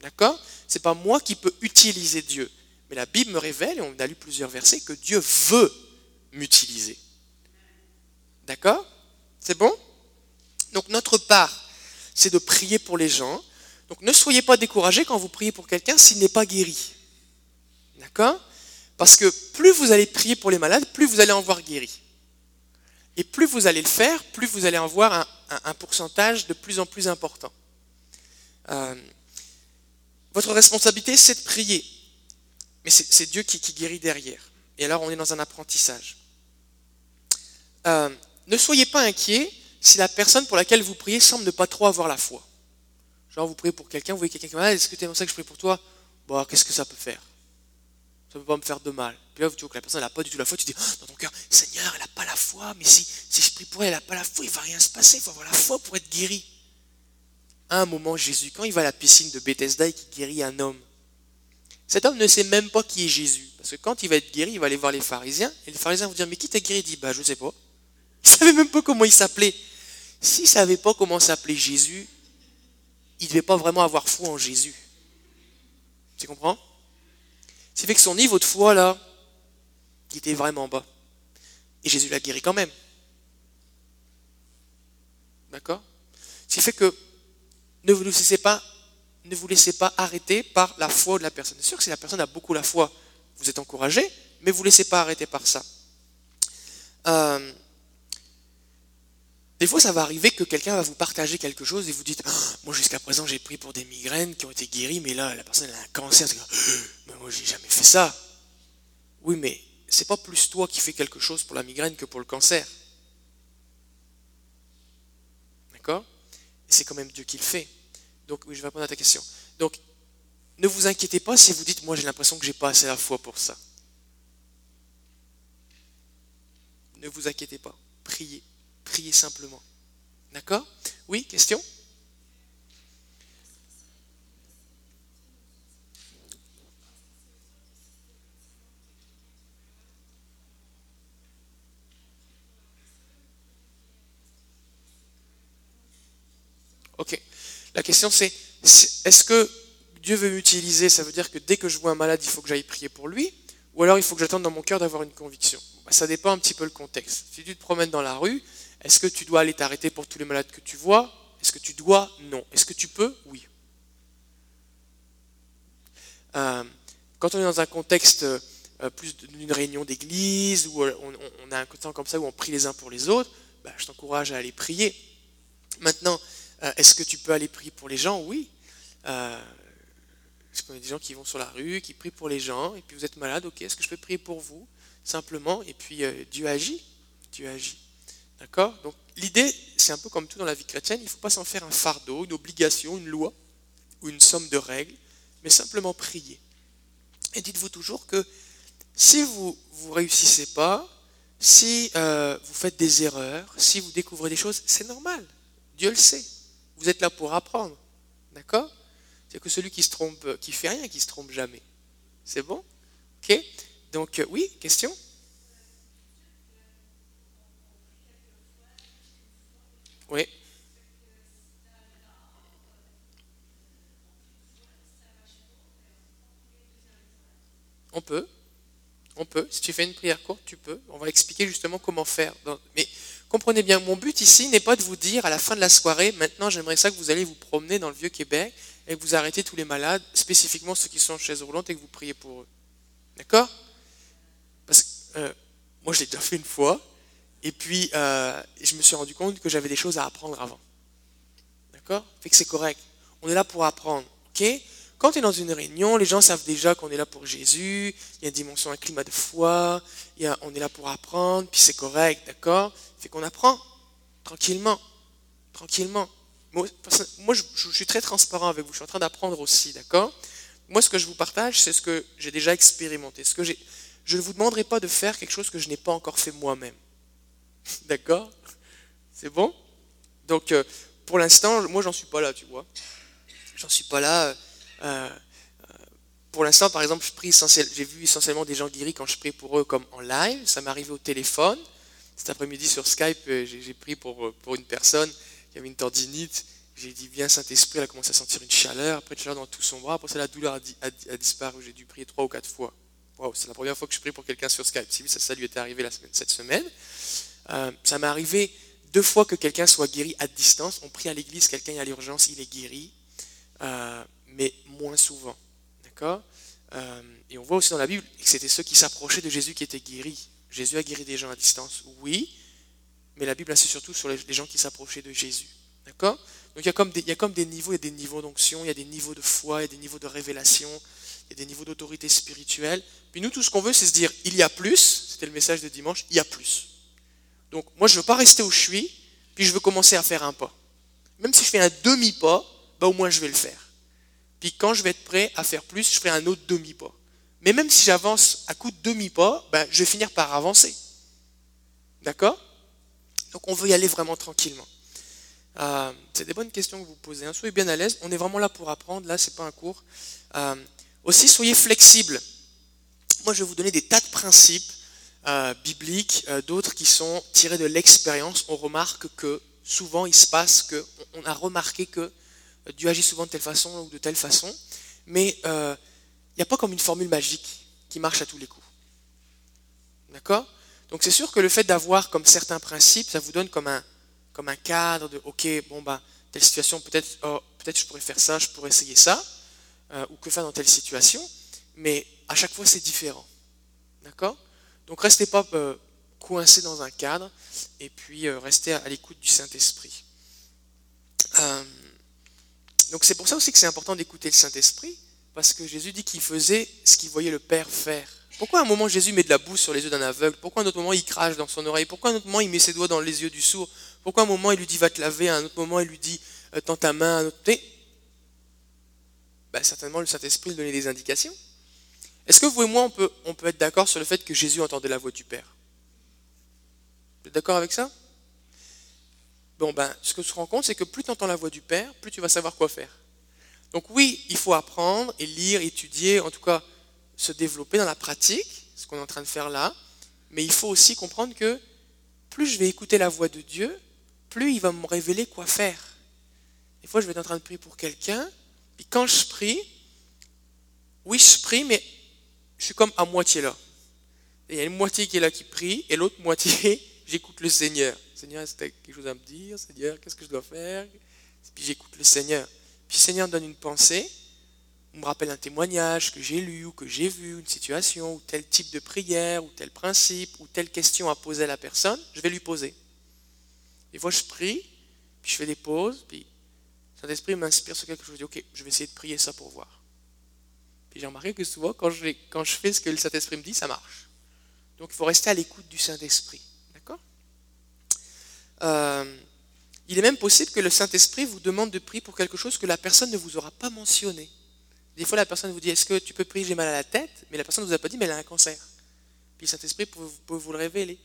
D'accord? C'est pas moi qui peux utiliser Dieu. Mais la Bible me révèle, et on a lu plusieurs versets, que Dieu veut m'utiliser. D'accord? C'est bon? Donc notre part, c'est de prier pour les gens. Donc ne soyez pas découragés quand vous priez pour quelqu'un s'il n'est pas guéri. D'accord? Parce que plus vous allez prier pour les malades, plus vous allez en voir guéri. Et plus vous allez le faire, plus vous allez en voir un, pourcentage de plus en plus important. Euh, votre responsabilité, c'est de prier. Mais c'est Dieu qui, guérit derrière. Et alors, on est dans un apprentissage. Euh, ne soyez pas inquiets si la personne pour laquelle vous priez semble ne pas trop avoir la foi. Genre, vous priez pour quelqu'un, vous voyez quelqu'un qui est malade, est-ce que tu ça que je prie pour toi? Bon, qu'est-ce que ça peut faire? Ça ne peut pas me faire de mal. Puis là, tu vois que la personne n'a pas du tout la foi, tu dis, oh, dans ton cœur, Seigneur, elle n'a pas la foi, mais si, si je prie pour elle, elle n'a pas la foi, il ne va rien se passer, il faut avoir la foi pour être guéri. À un moment, Jésus, quand il va à la piscine de Bethesda et qu'il guérit un homme, cet homme ne sait même pas qui est Jésus. Parce que quand il va être guéri, il va aller voir les pharisiens, et les pharisiens vont dire, mais qui t'a guéri? Il dit, bah, je ne sais pas. Il ne savait même pas comment il s'appelait. S'il ne savait pas comment s'appelait Jésus, il ne devait pas vraiment avoir foi en Jésus. Tu comprends? C'est fait que son niveau de foi, là, il était vraiment bas. Et Jésus l'a guéri quand même. D'accord? Ce fait que ne vous laissez pas, ne vous laissez pas arrêter par la foi de la personne. C'est sûr que si la personne a beaucoup la foi, vous êtes encouragé, mais vous ne laissez pas arrêter par ça. Euh, des fois, ça va arriver que quelqu'un va vous partager quelque chose et vous dites ah, Moi, jusqu'à présent, j'ai pris pour des migraines qui ont été guéries, mais là, la personne a un cancer. Mais ah, moi, j'ai jamais fait ça. Oui, mais c'est pas plus toi qui fais quelque chose pour la migraine que pour le cancer. D'accord? C'est quand même Dieu qui le fait. Donc, oui, je vais répondre à ta question. Donc, ne vous inquiétez pas si vous dites Moi, j'ai l'impression que j'ai pas assez la foi pour ça. Ne vous inquiétez pas. Priez. Priez simplement. D'accord? Oui, question? Ok. La question c'est, est-ce que Dieu veut m'utiliser? Ça veut dire que dès que je vois un malade, il faut que j'aille prier pour lui? Ou alors il faut que j'attende dans mon cœur d'avoir une conviction? Bah, Ça dépend un petit peu le contexte. Si tu te promènes dans la rue, est-ce que tu dois aller t'arrêter pour tous les malades que tu vois? Est-ce que tu dois? Non. Est-ce que tu peux? Oui. Euh, quand on est dans un contexte euh, plus d'une réunion d'église, où euh, on, a un temps comme ça où on prie les uns pour les autres, bah, je t'encourage à aller prier. Maintenant, est-ce que tu peux aller prier pour les gens? Oui. Est-ce qu'on a des gens qui vont sur la rue, qui prient pour les gens, et puis vous êtes malade, ok, est-ce que je peux prier pour vous? Simplement, et puis Dieu agit. Dieu agit. D'accord? Donc l'idée, c'est un peu comme tout dans la vie chrétienne, il ne faut pas s'en faire un fardeau, une obligation, une loi ou une somme de règles, mais simplement prier. Et dites-vous toujours que si vous ne réussissez pas, si euh, vous faites des erreurs, si vous découvrez des choses, c'est normal. Dieu le sait. Vous êtes là pour apprendre. D'accord? C'est que celui qui se trompe, qui fait rien, qui se trompe jamais. C'est bon? Ok? Donc euh, oui, question? Oui. On peut. On peut. Si tu fais une prière courte, tu peux. On va expliquer justement comment faire. Mais comprenez bien, mon but ici n'est pas de vous dire à la fin de la soirée, maintenant j'aimerais ça que vous allez vous promener dans le vieux Québec et que vous arrêtez tous les malades, spécifiquement ceux qui sont en chaise roulante et que vous priez pour eux. D'accord? Parce que euh, moi je l'ai déjà fait une fois et puis euh, je me suis rendu compte que j'avais des choses à apprendre avant. D'accord? Fait que c'est correct. On est là pour apprendre. Ok? Quand tu es dans une réunion, les gens savent déjà qu'on est là pour Jésus. Il y a une dimension, un climat de foi. Il y a, on est là pour apprendre. Puis c'est correct, d'accord? Fait qu'on apprend tranquillement, tranquillement. Moi, je, suis très transparent avec vous. Je suis en train d'apprendre aussi, d'accord? Moi, ce que je vous partage, c'est ce que j'ai déjà expérimenté. Ce que je ne vous demanderai pas de faire quelque chose que je n'ai pas encore fait moi-même. D'accord C'est bon? Donc, euh, pour l'instant, moi, j'en suis pas là, tu vois. J'en suis pas là. Euh, euh, pour l'instant, par exemple, j'ai vu essentiellement des gens guéris quand je prie pour eux comme en live. Ça m'est arrivé au téléphone. Cet après-midi sur Skype, j'ai pris pour, une personne qui avait une tendinite. J'ai dit, viens Saint-Esprit, elle a commencé à sentir une chaleur, après une chaleur dans tout son bras, après ça, la douleur a, disparu. J'ai dû prier trois ou quatre fois. Wow, c'est la première fois que je prie pour quelqu'un sur Skype. Si ça, ça lui était arrivé cette semaine. Euh, ça m'est arrivé deux fois que quelqu'un soit guéri à distance. On prie à l'église, quelqu'un est à l'urgence, il est guéri, euh, mais moins souvent. D'accord? Euh, Et on voit aussi dans la Bible que c'était ceux qui s'approchaient de Jésus qui étaient guéris. Jésus a guéri des gens à distance, oui, mais la Bible insiste surtout sur les, gens qui s'approchaient de Jésus. D'accord? Donc il y, a comme des, il y a comme des niveaux, il y a des niveaux d'onction, il y a des niveaux de foi, il y a des niveaux de révélation, il y a des niveaux d'autorité spirituelle. Puis nous, tout ce qu'on veut, c'est se dire, il y a plus, c'était le message de dimanche, il y a plus. Donc moi, je veux pas rester où je suis, puis je veux commencer à faire un pas. Même si je fais un demi-pas, bah, au moins je vais le faire. Puis quand je vais être prêt à faire plus, je ferai un autre demi-pas. Mais même si j'avance à coup de demi-pas, bah, je vais finir par avancer. D'accord? Donc on veut y aller vraiment tranquillement. Euh, c'est des bonnes questions que vous posez. Hein. Soyez bien à l'aise. On est vraiment là pour apprendre. Là, c'est pas un cours. Euh, aussi, soyez flexibles. Moi, je vais vous donner des tas de principes euh, bibliques, euh, d'autres qui sont tirés de l'expérience, on remarque que souvent il se passe que, on a remarqué que Dieu agit souvent de telle façon ou de telle façon, mais euh, il n'y a pas comme une formule magique qui marche à tous les coups. D'accord? Donc c'est sûr que le fait d'avoir comme certains principes, ça vous donne comme un, comme un cadre de, ok, bon bah, telle situation, peut-être oh, peut-être je pourrais faire ça, je pourrais essayer ça, ou que faire dans telle situation, mais à chaque fois c'est différent. D'accord? Donc restez pas euh, coincés dans un cadre et puis euh, restez à, l'écoute du Saint-Esprit. Euh, donc c'est pour ça aussi que c'est important d'écouter le Saint-Esprit, parce que Jésus dit qu'il faisait ce qu'il voyait le Père faire. Pourquoi à un moment Jésus met de la boue sur les yeux d'un aveugle? Pourquoi à un autre moment il crache dans son oreille? Pourquoi à un autre moment il met ses doigts dans les yeux du sourd? Pourquoi à un moment il lui dit va te laver À un autre moment il lui dit tends ta main à un autre... Ben, certainement le Saint-Esprit lui donnait des indications. Est-ce que vous et moi, on peut, être d'accord sur le fait que Jésus entendait la voix du Père? Vous êtes d'accord avec ça? Bon, ben, ce que tu te rends compte, c'est que plus tu entends la voix du Père, plus tu vas savoir quoi faire. Donc oui, il faut apprendre et lire, étudier, en tout cas se développer dans la pratique, ce qu'on est en train de faire là, mais il faut aussi comprendre que plus je vais écouter la voix de Dieu, plus il va me révéler quoi faire. Des fois, je vais être en train de prier pour quelqu'un, et quand je prie, oui, je prie, mais je suis comme à moitié là. il y a une moitié qui est là qui prie, et l'autre moitié, j'écoute le Seigneur. Seigneur, est-ce que tu as quelque chose à me dire? Seigneur, qu'est-ce que je dois faire? Puis j'écoute le Seigneur. Puis le Seigneur me donne une pensée, me rappelle un témoignage que j'ai lu ou que j'ai vu, une situation, ou tel type de prière, ou tel principe, ou telle question à poser à la personne, je vais lui poser. Des fois, je prie, puis je fais des pauses, puis Saint-Esprit m'inspire sur quelque chose. Je dis, ok, je vais essayer de prier ça pour voir. Puis j'ai remarqué que souvent, quand je, fais ce que le Saint-Esprit me dit, ça marche. Donc il faut rester à l'écoute du Saint-Esprit. D'accord? Euh, Il est même possible que le Saint-Esprit vous demande de prier pour quelque chose que la personne ne vous aura pas mentionné. Des fois, la personne vous dit Est-ce que tu peux prier J'ai mal à la tête? Mais la personne ne vous a pas dit Mais elle a un cancer. Puis le Saint-Esprit peut, vous le révéler.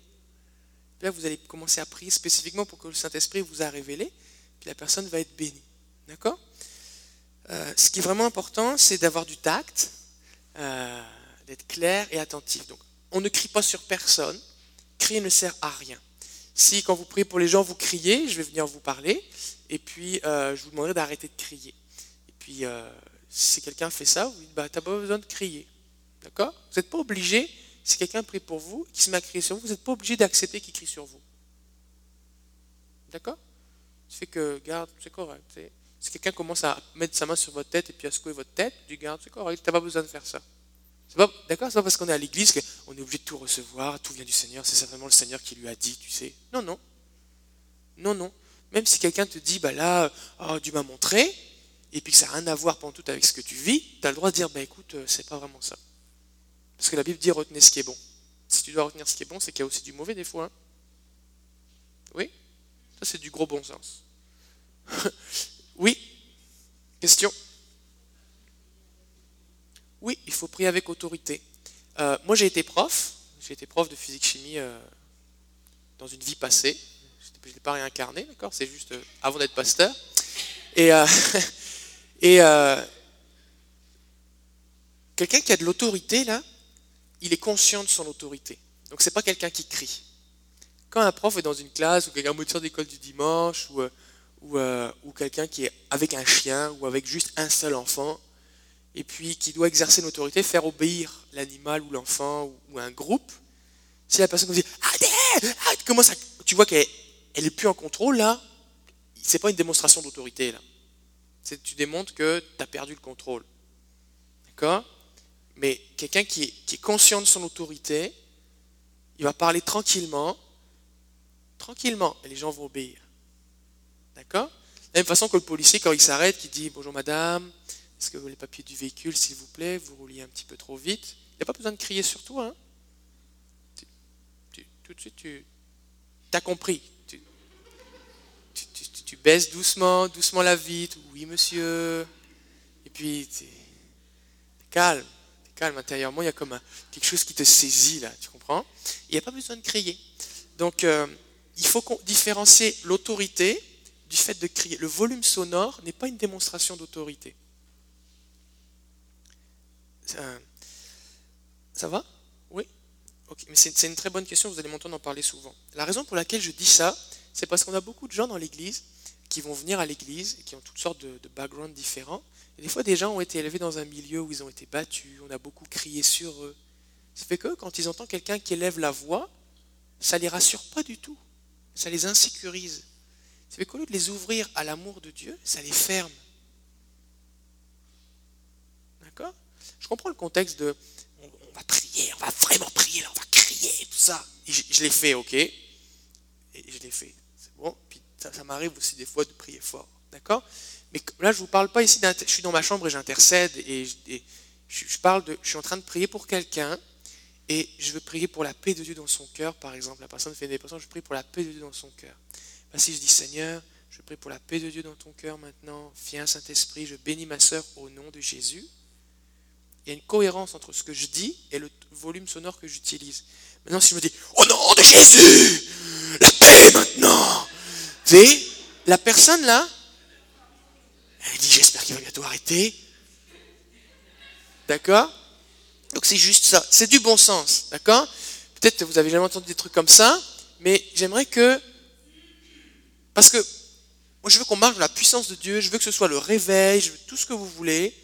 Puis là, vous allez commencer à prier spécifiquement pour que le Saint-Esprit vous a révélé. Puis la personne va être bénie. D'accord? Euh, ce qui est vraiment important, c'est d'avoir du tact, euh, d'être clair et attentif. Donc, on ne crie pas sur personne. Crier ne sert à rien. Si, quand vous priez pour les gens, vous criez, je vais venir vous parler, et puis euh, je vous demanderai d'arrêter de crier. Et puis, si quelqu'un fait ça, vous dites, bah, tu n'as pas besoin de crier. D'accord? Vous n'êtes pas obligé, si quelqu'un prie pour vous, qui se met à crier sur vous, vous n'êtes pas obligé d'accepter qu'il crie sur vous. D'accord? Tu fais que, garde, c'est correct. Si quelqu'un commence à mettre sa main sur votre tête et puis à secouer votre tête, tu gardes, c'est correct, tu n'as pas besoin de faire ça. D'accord C'est pas parce qu'on est à l'église qu'on est obligé de tout recevoir, tout vient du Seigneur, c'est certainement le Seigneur qui lui a dit, tu sais. Non, non. Non, non. Même si quelqu'un te dit, bah là, oh, Dieu m'a montré, et puis que ça n'a rien à voir pendant tout avec ce que tu vis, tu as le droit de dire, bah écoute, euh, c'est pas vraiment ça. Parce que la Bible dit, retenez ce qui est bon. Si tu dois retenir ce qui est bon, c'est qu'il y a aussi du mauvais des fois. hein. Oui Ça, c'est du gros bon sens. oui Question Oui, il faut prier avec autorité. Euh, moi, j'ai été prof. J'ai été prof de physique-chimie euh, dans une vie passée. Je ne l'ai pas réincarné, d'accord? C'est juste euh, avant d'être pasteur. Et, quelqu'un qui a de l'autorité, là, il est conscient de son autorité. Donc, c'est pas quelqu'un qui crie. Quand un prof est dans une classe, ou quelqu'un moniteur d'école du dimanche, ou, ou, euh, ou quelqu'un qui est avec un chien, ou avec juste un seul enfant, et puis qui doit exercer une autorité, faire obéir l'animal ou l'enfant ou, un groupe, si la personne vous dit tu vois qu'elle elle est plus en contrôle là, c'est pas une démonstration d'autorité là. Tu démontres que tu as perdu le contrôle. D'accord? Mais quelqu'un qui est conscient de son autorité, il va parler tranquillement, tranquillement, et les gens vont obéir. D'accord De la même façon que le policier, quand il s'arrête, qui dit Bonjour madame, est-ce que vous avez les papiers du véhicule, s'il vous plaît? Vous rouliez un petit peu trop vite. Il n'y a pas besoin de crier sur toi. Hein tout de suite, tu as compris. Tu, baisses doucement, doucement la vitre. Oui, monsieur. Et puis, tu es calme. T'es calme intérieurement. Il y a comme quelque chose qui te saisit, là. Tu comprends? Il n'y a pas besoin de crier. Donc, euh, il faut différencier l'autorité du fait de crier. Le volume sonore n'est pas une démonstration d'autorité. Ça, va? Oui? Mais c'est une très bonne question, vous allez m'entendre en parler souvent. La raison pour laquelle je dis ça, c'est parce qu'on a beaucoup de gens dans l'église qui vont venir à l'église qui ont toutes sortes de, backgrounds différents. Des fois, des gens ont été élevés dans un milieu où ils ont été battus, on a beaucoup crié sur eux. Ça fait que quand ils entendent quelqu'un qui élève la voix, ça les rassure pas du tout. Ça les insécurise. Fait qu'au lieu de les ouvrir à l'amour de Dieu, ça les ferme. D'accord? Je comprends le contexte de on, va prier, on va vraiment prier, on va crier, tout ça. Je, l'ai fait, ok? Et je l'ai fait. C'est bon? Puis ça, m'arrive aussi des fois de prier fort. D'accord? Mais là, je ne vous parle pas ici, je suis dans ma chambre et j'intercède et, je parle de. Je suis en train de prier pour quelqu'un et je veux prier pour la paix de Dieu dans son cœur, par exemple. La personne fait une dépression, je prie pour la paix de Dieu dans son cœur. Ben, si je dis Seigneur, je prie pour la paix de Dieu dans ton cœur maintenant, viens Saint-Esprit, je bénis ma sœur au nom de Jésus. Il y a une cohérence entre ce que je dis et le volume sonore que j'utilise. Maintenant, si je me dis Au nom de Jésus, la paix maintenant, vous voyez, la personne là, elle dit J'espère qu'il va bientôt arrêter. D'accord? Donc c'est juste ça. C'est du bon sens. D'accord? Peut-être que vous avez jamais entendu des trucs comme ça, mais j'aimerais que. Parce que moi, je veux qu'on marche dans la puissance de Dieu, je veux que ce soit le réveil, je veux tout ce que vous voulez,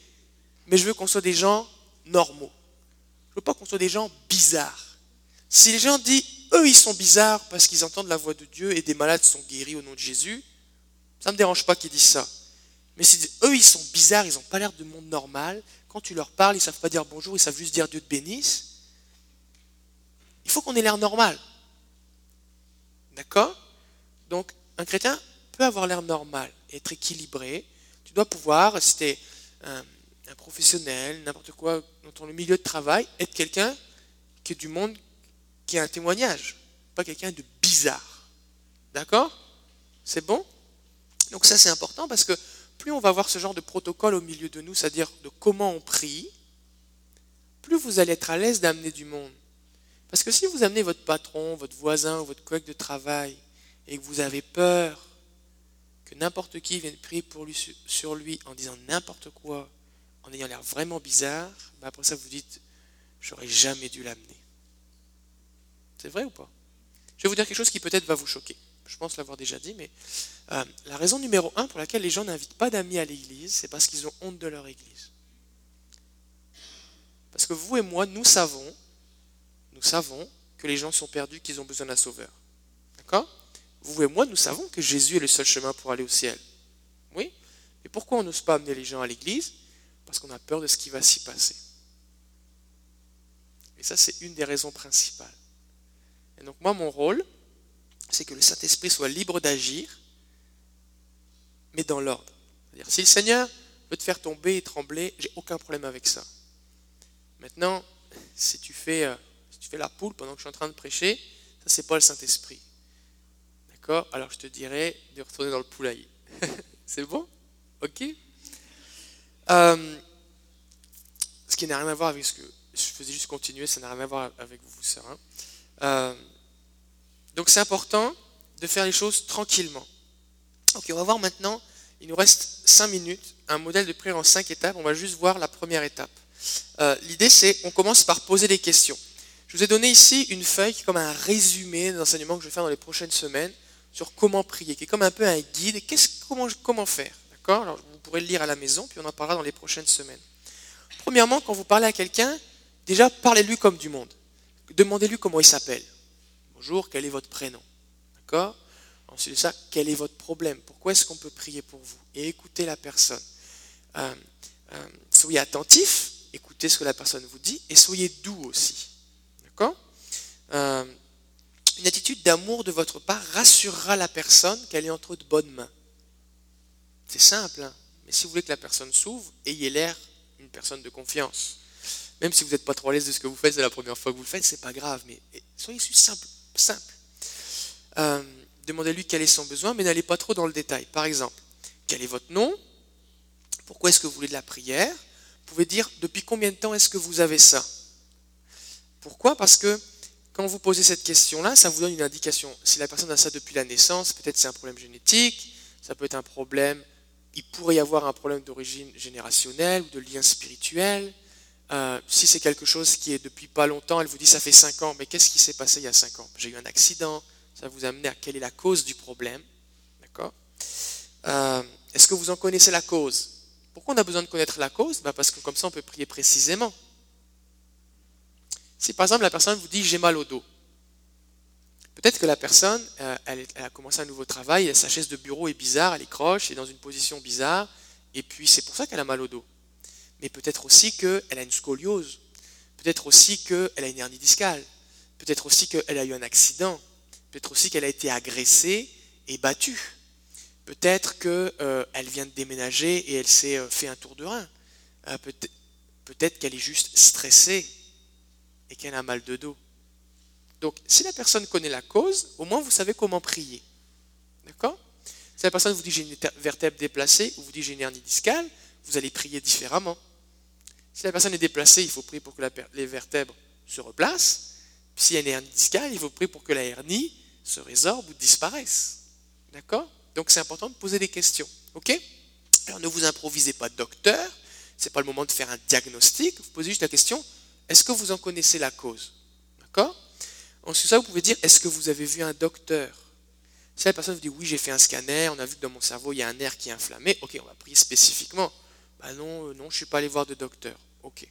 mais je veux qu'on soit des gens normaux. Je veux pas qu'on soit des gens bizarres. Si les gens disent, eux, ils sont bizarres parce qu'ils entendent la voix de Dieu et des malades sont guéris au nom de Jésus, ça ne me dérange pas qu'ils disent ça. Mais si eux, ils sont bizarres, ils n'ont pas l'air de monde normal, quand tu leur parles, ils ne savent pas dire bonjour, ils savent juste dire Dieu te bénisse, il faut qu'on ait l'air normal. D'accord? Donc, un chrétien peut avoir l'air normal, être équilibré. Tu dois pouvoir, si tu es un, professionnel, n'importe quoi, dans ton milieu de travail, être quelqu'un qui est du monde, qui a un témoignage, pas quelqu'un de bizarre. D'accord? C'est bon? Donc ça c'est important parce que plus on va avoir ce genre de protocole au milieu de nous, c'est-à-dire de comment on prie, plus vous allez être à l'aise d'amener du monde. Parce que si vous amenez votre patron, votre voisin ou votre collègue de travail et que vous avez peur que n'importe qui vienne prier pour lui, sur lui en disant n'importe quoi, en ayant l'air vraiment bizarre, ben après ça vous dites j'aurais jamais dû l'amener. C'est vrai ou pas? Je vais vous dire quelque chose qui peut-être va vous choquer. Je pense l'avoir déjà dit, mais euh, la raison numéro un pour laquelle les gens n'invitent pas d'amis à l'église, c'est parce qu'ils ont honte de leur église. Parce que vous et moi, nous savons, nous savons que les gens sont perdus, qu'ils ont besoin d'un sauveur. D'accord? Vous et moi, nous savons que Jésus est le seul chemin pour aller au ciel. Oui Et pourquoi on n'ose pas amener les gens à l'église? Parce qu'on a peur de ce qui va s'y passer. Et ça, c'est une des raisons principales. Et donc moi, mon rôle, c'est que le Saint-Esprit soit libre d'agir, mais dans l'ordre. C'est-à-dire, si le Seigneur veut te faire tomber et trembler, j'ai aucun problème avec ça. Maintenant, si tu fais, euh, si tu fais la poule pendant que je suis en train de prêcher, ça, c'est pas le Saint-Esprit. Alors, je te dirais de retourner dans le poulailler. c'est bon? Ok euh, Ce qui n'a rien à voir avec ce que je faisais juste continuer, ça n'a rien à voir avec vous, sœurs. Hein. Euh, donc c'est important de faire les choses tranquillement. Ok, on va voir maintenant, il nous reste 5 minutes, un modèle de prière en 5 étapes. On va juste voir la première étape. Euh, l'idée c'est, on commence par poser des questions. Je vous ai donné ici une feuille qui est comme un résumé des enseignements que je vais faire dans les prochaines semaines sur comment prier, qui est comme un peu un guide. Qu'est-ce, comment, comment faire D'accord? Vous pourrez le lire à la maison, puis on en parlera dans les prochaines semaines. Premièrement, quand vous parlez à quelqu'un, déjà parlez-lui comme du monde. Demandez-lui comment il s'appelle. Bonjour, quel est votre prénom D'accord? Ensuite de ça, quel est votre problème? Pourquoi est-ce qu'on peut prier pour vous? Et écoutez la personne. Euh, euh, soyez attentif, écoutez ce que la personne vous dit, et soyez doux aussi. D'accord? Euh, Une attitude d'amour de votre part rassurera la personne qu'elle est entre de bonnes mains. C'est simple, hein mais si vous voulez que la personne s'ouvre, ayez l'air une personne de confiance. Même si vous n'êtes pas trop à l'aise de ce que vous faites, c'est la première fois que vous le faites, c'est pas grave, mais soyez simple. simple. Euh, demandez-lui quel est son besoin, mais n'allez pas trop dans le détail. Par exemple, quel est votre nom? Pourquoi est-ce que vous voulez de la prière? Vous pouvez dire depuis combien de temps est-ce que vous avez ça? Pourquoi? Parce que quand vous posez cette question-là, ça vous donne une indication. Si la personne a ça depuis la naissance, peut-être c'est un problème génétique, ça peut être un problème, il pourrait y avoir un problème d'origine générationnelle ou de lien spirituel. Euh, si c'est quelque chose qui est depuis pas longtemps, elle vous dit ça fait 5 ans, mais qu'est-ce qui s'est passé il y a 5 ans? J'ai eu un accident, ça vous amener à quelle est la cause du problème. D'accord? Euh, Est-ce que vous en connaissez la cause? Pourquoi on a besoin de connaître la cause? Bah, Parce que comme ça on peut prier précisément. Si par exemple la personne vous dit j'ai mal au dos, peut-être que la personne, euh, elle, a commencé un nouveau travail, sa chaise de bureau est bizarre, elle est croche, elle est dans une position bizarre, et puis c'est pour ça qu'elle a mal au dos. Mais peut-être aussi qu'elle a une scoliose, peut-être aussi qu'elle a une hernie discale, peut-être aussi qu'elle a eu un accident, peut-être aussi qu'elle a été agressée et battue, peut-être qu'elle euh, vient de déménager et elle s'est euh, fait un tour de rein, peut-être qu'elle est juste stressée et qu'elle a mal de dos. Donc, si la personne connaît la cause, au moins vous savez comment prier. D'accord? Si la personne vous dit j'ai une vertèbre déplacée ou vous dit j'ai une hernie discale, vous allez prier différemment. Si la personne est déplacée, il faut prier pour que les vertèbres se replacent. S'il y a une hernie discale, il faut prier pour que la hernie se résorbe ou disparaisse. D'accord? Donc c'est important de poser des questions. OK? Alors ne vous improvisez pas docteur. Ce n'est pas le moment de faire un diagnostic. Vous posez juste la question est-ce que vous en connaissez la cause? D'accord? Ensuite, ça, vous pouvez dire est-ce que vous avez vu un docteur? Si la personne vous dit oui, j'ai fait un scanner, on a vu que dans mon cerveau, il y a un nerf qui est inflammé, ok, on va prier spécifiquement. Ah non, euh, non, je ne suis pas allé voir de docteur. Ok.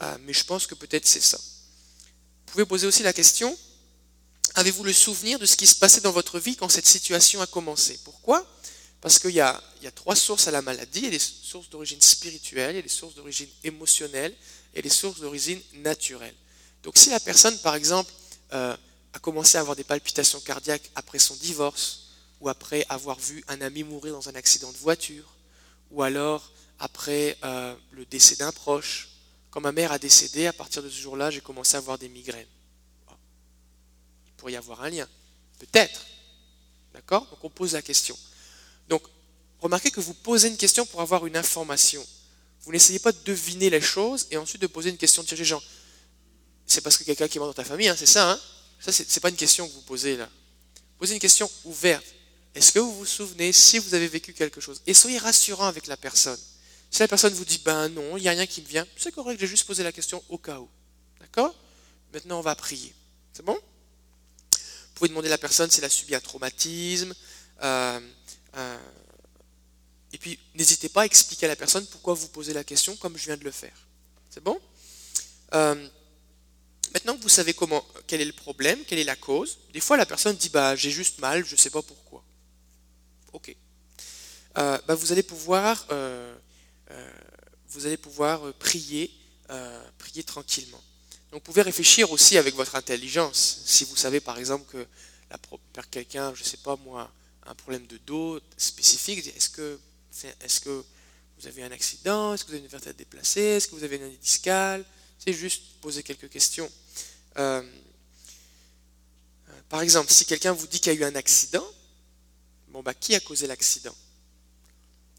Ah, mais je pense que peut-être c'est ça. Vous pouvez poser aussi la question, avez-vous le souvenir de ce qui se passait dans votre vie quand cette situation a commencé? Pourquoi? Parce qu'il y a, trois sources à la maladie. Il y a des sources d'origine spirituelle, il y a des sources d'origine émotionnelle et des sources d'origine naturelle. Donc si la personne, par exemple, euh, a commencé à avoir des palpitations cardiaques après son divorce, ou après avoir vu un ami mourir dans un accident de voiture, ou alors après euh, le décès d'un proche. Quand ma mère a décédé, à partir de ce jour-là, j'ai commencé à avoir des migraines. Il pourrait y avoir un lien. Peut-être. D'accord? Donc on pose la question. Donc, remarquez que vous posez une question pour avoir une information. Vous n'essayez pas de deviner les choses et ensuite de poser une question dirigeant. C'est parce que quelqu'un qui est mort dans ta famille, hein, c'est ça, hein Ça, c'est pas une question que vous posez là. Posez une question ouverte. Est-ce que vous vous souvenez si vous avez vécu quelque chose? Et soyez rassurant avec la personne. Si la personne vous dit ben non, il n'y a rien qui me vient, c'est correct, j'ai juste posé la question au cas où. D'accord? Maintenant, on va prier. C'est bon? Vous pouvez demander à la personne si elle a subi un traumatisme. Euh, et puis, n'hésitez pas à expliquer à la personne pourquoi vous posez la question comme je viens de le faire. C'est bon? Euh, Maintenant que vous savez comment, quel est le problème, quelle est la cause, des fois la personne dit bah j'ai juste mal, je ne sais pas pourquoi. Ok. Euh, bah, vous allez pouvoir, euh, vous allez pouvoir prier, prier tranquillement. Donc vous pouvez réfléchir aussi avec votre intelligence. Si vous savez par exemple que quelqu'un, je ne sais pas moi, a un problème de dos spécifique, est-ce que, est, que vous avez un accident Est-ce que vous avez une vertèbre déplacée Est-ce que vous avez une hernie discale? C'est juste poser quelques questions. Euh, par exemple, si quelqu'un vous dit qu'il y a eu un accident, bon bah qui a causé l'accident?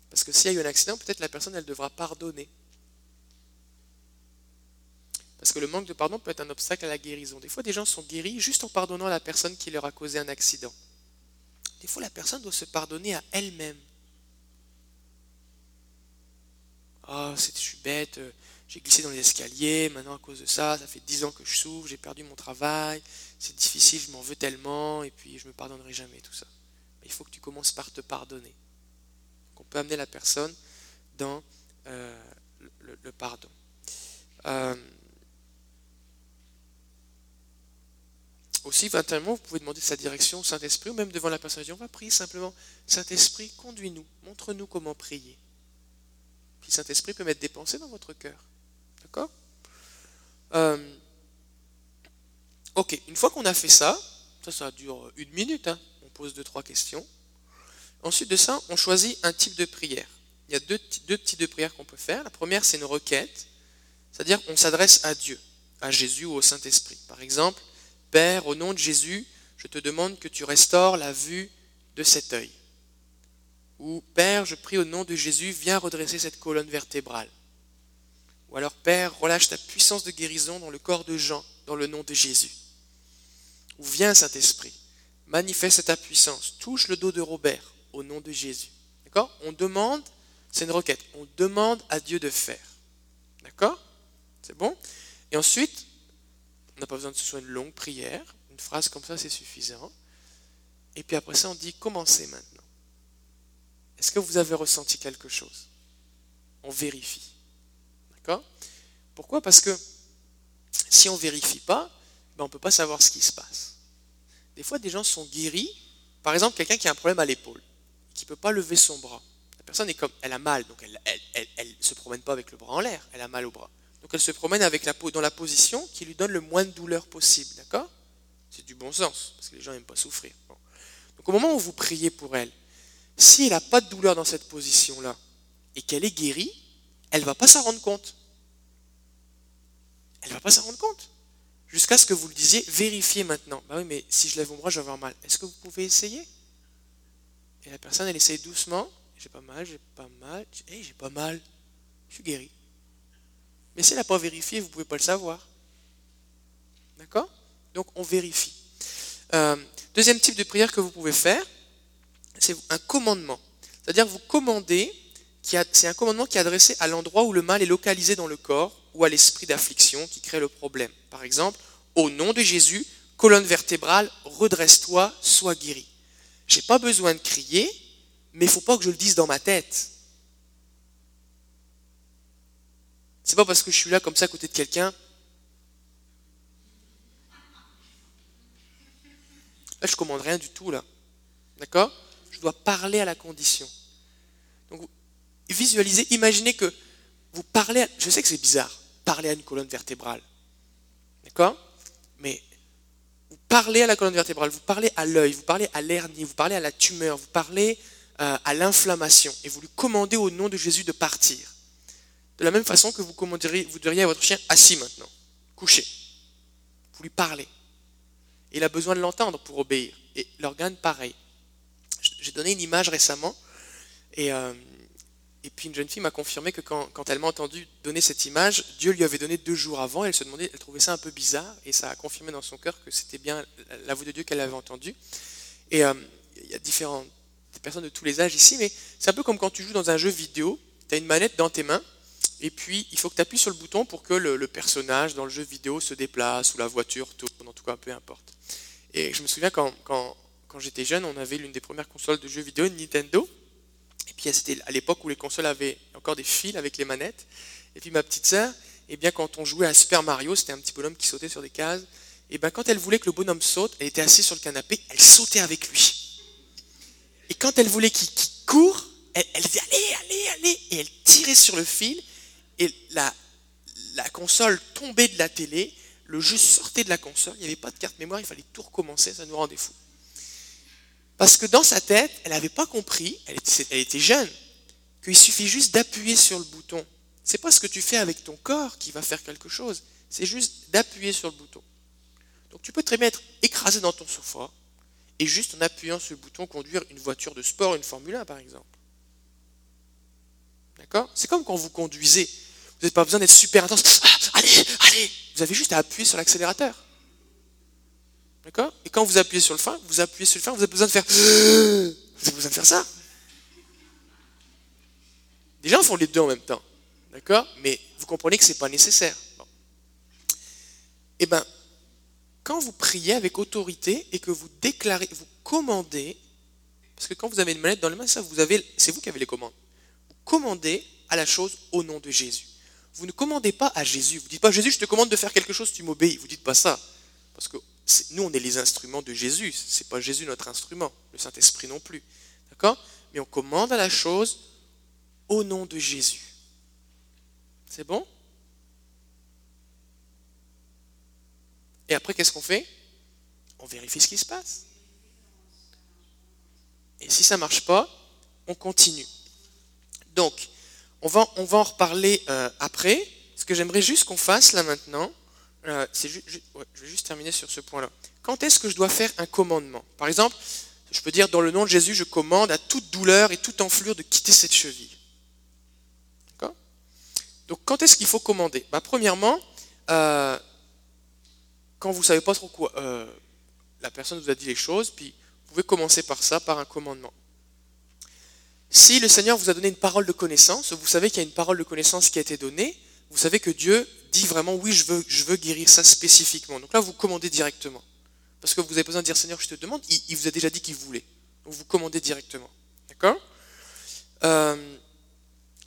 Parce que s'il y a eu un accident, peut-être la personne devra pardonner. Parce que le manque de pardon peut être un obstacle à la guérison. Des fois, des gens sont guéris juste en pardonnant à la personne qui leur a causé un accident. Des fois, la personne doit se pardonner à elle-même. Ah, oh, je suis bête, euh, j'ai glissé dans les escaliers, maintenant à cause de ça, ça fait dix ans que je souffre, j'ai perdu mon travail, c'est difficile, je m'en veux tellement, et puis je me pardonnerai jamais, tout ça. Mais il faut que tu commences par te pardonner. on peut amener la personne dans euh, le, pardon. Euh, aussi, éventuellement, vous pouvez demander sa direction au Saint-Esprit, ou même devant la personne, on va prier simplement, Saint-Esprit, conduis-nous, montre-nous comment prier. Puis Saint-Esprit peut mettre des pensées dans votre cœur. D'accord euh, Ok, une fois qu'on a fait ça, ça, ça dure une minute, hein, on pose deux, trois questions. Ensuite de ça, on choisit un type de prière. Il y a deux, deux types de prières qu'on peut faire. La première, c'est une requête, c'est-à-dire qu'on s'adresse à Dieu, à Jésus ou au Saint-Esprit. Par exemple, Père, au nom de Jésus, je te demande que tu restaures la vue de cet œil. Ou Père, je prie au nom de Jésus, viens redresser cette colonne vertébrale. Ou alors Père, relâche ta puissance de guérison dans le corps de Jean, dans le nom de Jésus. Ou viens Saint-Esprit, manifeste ta puissance, touche le dos de Robert au nom de Jésus. D'accord? On demande, c'est une requête, on demande à Dieu de faire. D'accord? C'est bon? Et ensuite, on n'a pas besoin de ce soit une longue prière. Une phrase comme ça, c'est suffisant. Et puis après ça, on dit commencez maintenant. Est-ce que vous avez ressenti quelque chose? On vérifie. D'accord? Pourquoi? Parce que si on ne vérifie pas, ben on ne peut pas savoir ce qui se passe. Des fois, des gens sont guéris. Par exemple, quelqu'un qui a un problème à l'épaule, qui ne peut pas lever son bras. La personne est comme, elle a mal, donc elle ne se promène pas avec le bras en l'air, elle a mal au bras. Donc elle se promène avec la, dans la position qui lui donne le moins de douleur possible, d'accord? C'est du bon sens, parce que les gens n'aiment pas souffrir. Donc au moment où vous priez pour elle, si elle n'a pas de douleur dans cette position-là, et qu'elle est guérie, elle ne va pas s'en rendre compte. Elle ne va pas s'en rendre compte. Jusqu'à ce que vous le disiez, vérifiez maintenant. Bah oui, mais si je lève mon bras, je vais avoir mal. Est-ce que vous pouvez essayer? Et la personne, elle essaye doucement. J'ai pas mal, j'ai pas mal. Hé, j'ai pas mal. Je suis guéri. Mais si elle n'a pas vérifié, vous ne pouvez pas le savoir. D'accord? Donc on vérifie. Euh, deuxième type de prière que vous pouvez faire, c'est un commandement. C'est-à-dire vous commandez, c'est un commandement qui est adressé à l'endroit où le mal est localisé dans le corps ou à l'esprit d'affliction qui crée le problème. Par exemple, au nom de Jésus, colonne vertébrale, redresse-toi, sois guéri. J'ai pas besoin de crier, mais il faut pas que je le dise dans ma tête. C'est pas parce que je suis là comme ça à côté de quelqu'un. Là, je commande rien du tout, là. D'accord? Je dois parler à la condition. Donc, visualisez, imaginez que vous parlez, à, je sais que c'est bizarre, parler à une colonne vertébrale. D'accord? Mais vous parlez à la colonne vertébrale, vous parlez à l'œil, vous parlez à l'hernie, vous parlez à la tumeur, vous parlez euh, à l'inflammation, et vous lui commandez au nom de Jésus de partir. De la même façon que vous commanderiez, vous diriez à votre chien assis maintenant, couché. Vous lui parlez. Il a besoin de l'entendre pour obéir. Et l'organe, pareil. J'ai donné une image récemment, et, euh, et puis une jeune fille m'a confirmé que quand, elle m'a entendu donner cette image, Dieu lui avait donné deux jours avant, elle se demandait, elle trouvait ça un peu bizarre, et ça a confirmé dans son cœur que c'était bien la voix de Dieu qu'elle avait entendue. Et euh, il y a différentes personnes de tous les âges ici, mais c'est un peu comme quand tu joues dans un jeu vidéo, tu as une manette dans tes mains, et puis il faut que tu appuies sur le bouton pour que le, personnage dans le jeu vidéo se déplace ou la voiture tourne, en tout cas peu importe. Et je me souviens quand, quand, quand j'étais jeune, on avait l'une des premières consoles de jeux vidéo, Nintendo. Et puis c'était à l'époque où les consoles avaient encore des fils avec les manettes. Et puis ma petite sœur, et bien quand on jouait à Super Mario, c'était un petit bonhomme qui sautait sur des cases, et bien quand elle voulait que le bonhomme saute, elle était assise sur le canapé, elle sautait avec lui. Et quand elle voulait qu'il court, elle, elle disait allez, allez, allez, et elle tirait sur le fil, et la, la console tombait de la télé, le jeu sortait de la console, il n'y avait pas de carte mémoire, il fallait tout recommencer, ça nous rendait fous. Parce que dans sa tête, elle n'avait pas compris, elle était, jeune, qu'il suffit juste d'appuyer sur le bouton. C'est pas ce que tu fais avec ton corps qui va faire quelque chose, c'est juste d'appuyer sur le bouton. Donc tu peux très bien être écrasé dans ton sofa et juste en appuyant sur le bouton conduire une voiture de sport, une Formule 1 par exemple. D'accord? C'est comme quand vous conduisez. Vous n'avez pas besoin d'être super intense. Ah, allez, allez Vous avez juste à appuyer sur l'accélérateur. D'accord Et quand vous appuyez sur le frein, vous appuyez sur le frein, vous avez besoin de faire. Vous avez besoin de faire ça. Des gens font les deux en même temps. D'accord Mais vous comprenez que ce n'est pas nécessaire. Bon. Eh bien, quand vous priez avec autorité et que vous déclarez, vous commandez, parce que quand vous avez une manette dans les mains, vous avez, c'est vous qui avez les commandes. Vous commandez à la chose au nom de Jésus. Vous ne commandez pas à Jésus. Vous ne dites pas Jésus, je te commande de faire quelque chose, tu m'obéis. Vous ne dites pas ça. Parce que nous, on est les instruments de Jésus. Ce n'est pas Jésus notre instrument. Le Saint-Esprit non plus. D'accord? Mais on commande à la chose au nom de Jésus. C'est bon? Et après, qu'est-ce qu'on fait? On vérifie ce qui se passe. Et si ça ne marche pas, on continue. Donc, on va, on va en reparler euh, après. Ce que j'aimerais juste qu'on fasse là maintenant, euh, je vais juste terminer sur ce point-là. Quand est-ce que je dois faire un commandement? Par exemple, je peux dire dans le nom de Jésus, je commande à toute douleur et toute enflure de quitter cette cheville. D'accord? Donc, quand est-ce qu'il faut commander? Bah, Premièrement, euh, quand vous ne savez pas trop quoi, euh, la personne vous a dit les choses, puis vous pouvez commencer par ça, par un commandement. Si le Seigneur vous a donné une parole de connaissance, vous savez qu'il y a une parole de connaissance qui a été donnée, vous savez que Dieu dit vraiment oui, je veux, je veux guérir ça spécifiquement. Donc là, vous commandez directement. Parce que vous avez besoin de dire Seigneur, je te demande, il, vous a déjà dit qu'il voulait. Donc vous commandez directement. D'accord Euh,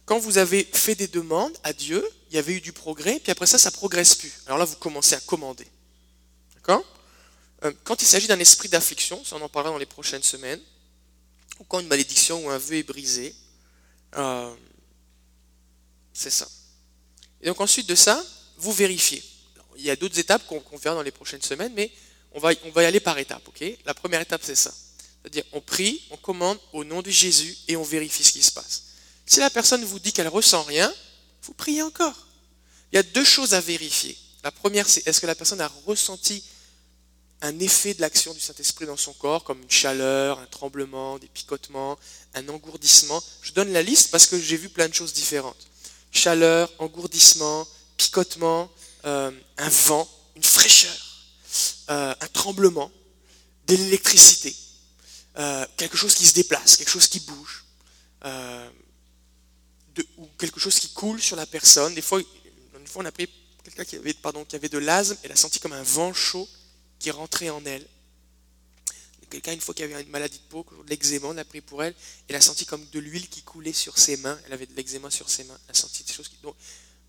Quand vous avez fait des demandes à Dieu, il y avait eu du progrès, puis après ça, ça progresse plus. Alors là, vous commencez à commander. D'accord Euh, Quand il s'agit d'un esprit d'affliction, ça on en parlera dans les prochaines semaines, ou quand une malédiction ou un vœu est brisé, euh, c'est ça. Et donc ensuite de ça, vous vérifiez. Il y a d'autres étapes qu'on qu'on verra dans les prochaines semaines, mais on va, y aller par étapes. La première étape, c'est ça. C'est-à-dire, on prie, on commande au nom de Jésus et on vérifie ce qui se passe. Si la personne vous dit qu'elle ressent rien, vous priez encore. Il y a deux choses à vérifier. La première, c'est est-ce que la personne a ressenti un effet de l'action du Saint-Esprit dans son corps, comme une chaleur, un tremblement, des picotements, un engourdissement? Je donne la liste parce que j'ai vu plein de choses différentes. Chaleur, engourdissement, picotement, euh, un vent, une fraîcheur, euh, un tremblement, de l'électricité, euh, quelque chose qui se déplace, quelque chose qui bouge, ou quelque chose qui coule sur la personne. Des fois, une fois on a pris quelqu'un qui avait, qui avait de l'asthme, elle a senti comme un vent chaud qui rentrait en elle. Quelqu'un, une fois qui avait une maladie de peau, de l'eczéma, on a pris pour elle, elle a senti comme de l'huile qui coulait sur ses mains, elle avait de l'eczéma sur ses mains, elle a senti des choses qui... Donc,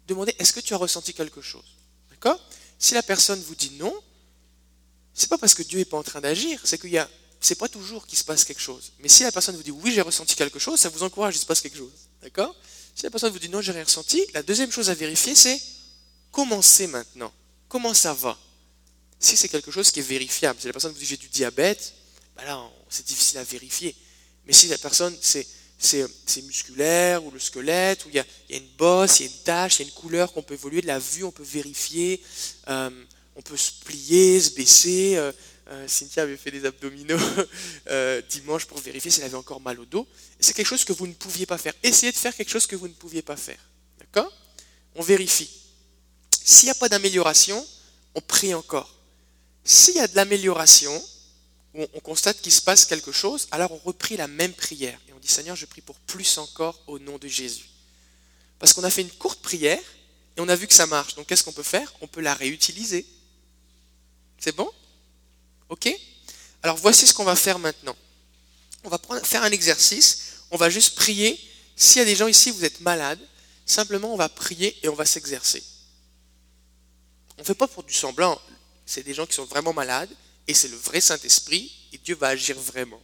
demandez, est-ce que tu as ressenti quelque chose? D'accord? Si la personne vous dit non, c'est pas parce que Dieu n'est pas en train d'agir, c'est qu'il y a... C'est pas toujours qu'il se passe quelque chose. Mais si la personne vous dit oui, j'ai ressenti quelque chose, ça vous encourage, il se passe quelque chose. D'accord? Si la personne vous dit non, j'ai rien ressenti, la deuxième chose à vérifier, c'est commencez maintenant? Comment ça va? Si c'est quelque chose qui est vérifiable, si la personne vous dit j'ai du diabète, ben là, c'est difficile à vérifier. Mais si la personne, c'est, musculaire, ou le squelette, ou il y a, une bosse, il y a une tache, il y a une couleur qu'on peut évoluer, de la vue, on peut vérifier, euh, on peut se plier, se baisser. euh, euh, Cynthia avait fait des abdominaux dimanche pour vérifier si elle avait encore mal au dos. C'est quelque chose que vous ne pouviez pas faire. Essayez de faire quelque chose que vous ne pouviez pas faire. D'accord? On vérifie. S'il n'y a pas d'amélioration, on prie encore. S'il y a de l'amélioration, où on constate qu'il se passe quelque chose, alors on reprie la même prière. Et on dit Seigneur, je prie pour plus encore au nom de Jésus. Parce qu'on a fait une courte prière et on a vu que ça marche. Donc qu'est-ce qu'on peut faire? On peut la réutiliser. C'est bon? Ok? Alors voici ce qu'on va faire maintenant. On va faire un exercice. On va juste prier. S'il y a des gens ici, vous êtes malades, simplement on va prier et on va s'exercer. On ne fait pas pour du semblant. C'est des gens qui sont vraiment malades et c'est le vrai Saint-Esprit et Dieu va agir vraiment.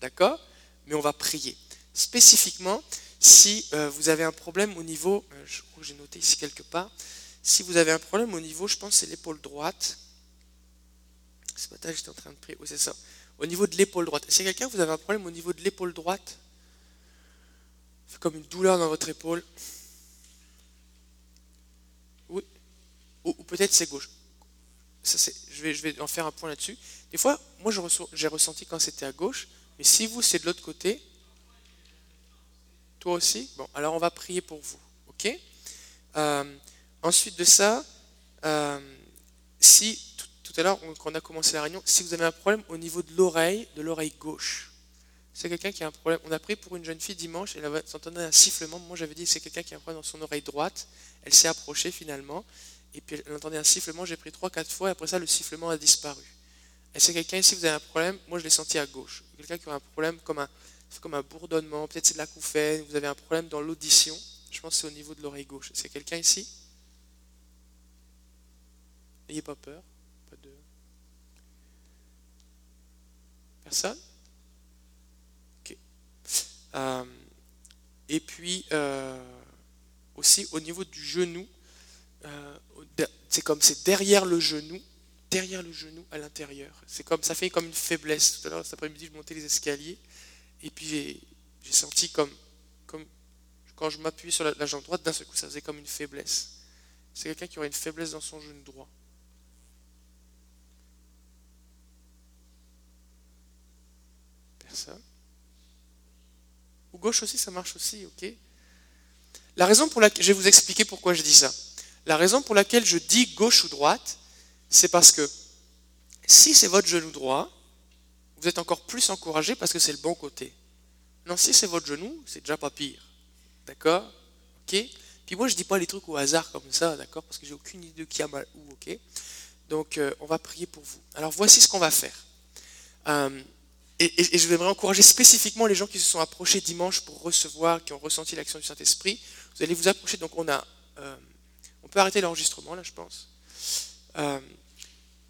D'accord? Mais on va prier. Spécifiquement, si euh, vous avez un problème au niveau, euh, je crois que j'ai noté ici quelque part, si vous avez un problème au niveau, je pense c'est l'épaule droite. Ce matin, j'étais en train de prier. Oui, c'est ça. Au niveau de l'épaule droite. Si quelqu'un, vous avez un problème au niveau de l'épaule droite, fait comme une douleur dans votre épaule. Oui. Ou, peut-être c'est gauche. Je, vais, en faire un point là-dessus. Des fois, moi, j'ai ressenti quand c'était à gauche, mais si vous, c'est de l'autre côté, toi aussi Bon, alors on va prier pour vous. OK? Euh, Ensuite de ça, euh, si tout, à l'heure, quand on a commencé la réunion, si vous avez un problème au niveau de l'oreille, de l'oreille gauche, c'est quelqu'un qui a un problème. On a prié pour une jeune fille dimanche, elle entendait un sifflement. Moi, j'avais dit c'est quelqu'un qui a un problème dans son oreille droite. Elle s'est approchée finalement, et puis elle entendait un sifflement. J'ai pris trois, quatre fois, et après ça, le sifflement a disparu. Et c'est quelqu'un ici, vous avez un problème, moi je l'ai senti à gauche. Quelqu'un qui a un problème comme un, comme un bourdonnement, peut-être c'est de l'acouphène, vous avez un problème dans l'audition. Je pense que c'est au niveau de l'oreille gauche. C'est quelqu'un ici? N'ayez pas peur. Pas. Personne Ok. Euh, et puis, euh, aussi au niveau du genou, euh, c'est comme c'est derrière le genou, derrière le genou à l'intérieur. C'est comme ça fait comme une faiblesse. Tout à l'heure, cet après-midi, je montais les escaliers et puis j'ai senti comme, comme quand je m'appuyais sur la, jambe droite, d'un seul coup, ça faisait comme une faiblesse. C'est quelqu'un qui aurait une faiblesse dans son genou droit. Personne. Ou gauche aussi, ça marche aussi, ok La raison pour laquelle, je vais vous expliquer pourquoi je dis ça. La raison pour laquelle je dis gauche ou droite, c'est parce que si c'est votre genou droit, vous êtes encore plus encouragé parce que c'est le bon côté. Non, si c'est votre genou, c'est déjà pas pire. D'accord? Ok? Puis moi, je dis pas les trucs au hasard comme ça, d'accord? Parce que j'ai aucune idée de qui a mal où, ok? Donc, euh, on va prier pour vous. Alors, voici ce qu'on va faire. Euh, et, je vais encourager spécifiquement les gens qui se sont approchés dimanche pour recevoir, qui ont ressenti l'action du Saint-Esprit. Vous allez vous approcher. Donc, on a. Euh, peut arrêter l'enregistrement, là, je pense.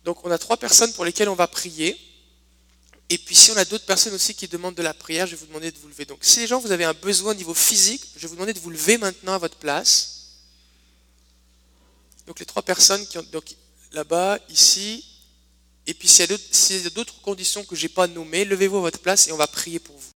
donc, on a trois personnes pour lesquelles on va prier. Et puis si on a d'autres personnes aussi qui demandent de la prière, je vais vous demander de vous lever. Donc si les gens, vous avez un besoin au niveau physique, je vais vous demander de vous lever maintenant à votre place. Donc les trois personnes qui ont donc là-bas, ici, et puis s'il y a d'autres conditions que je n'ai pas nommées, levez-vous à votre place et on va prier pour vous.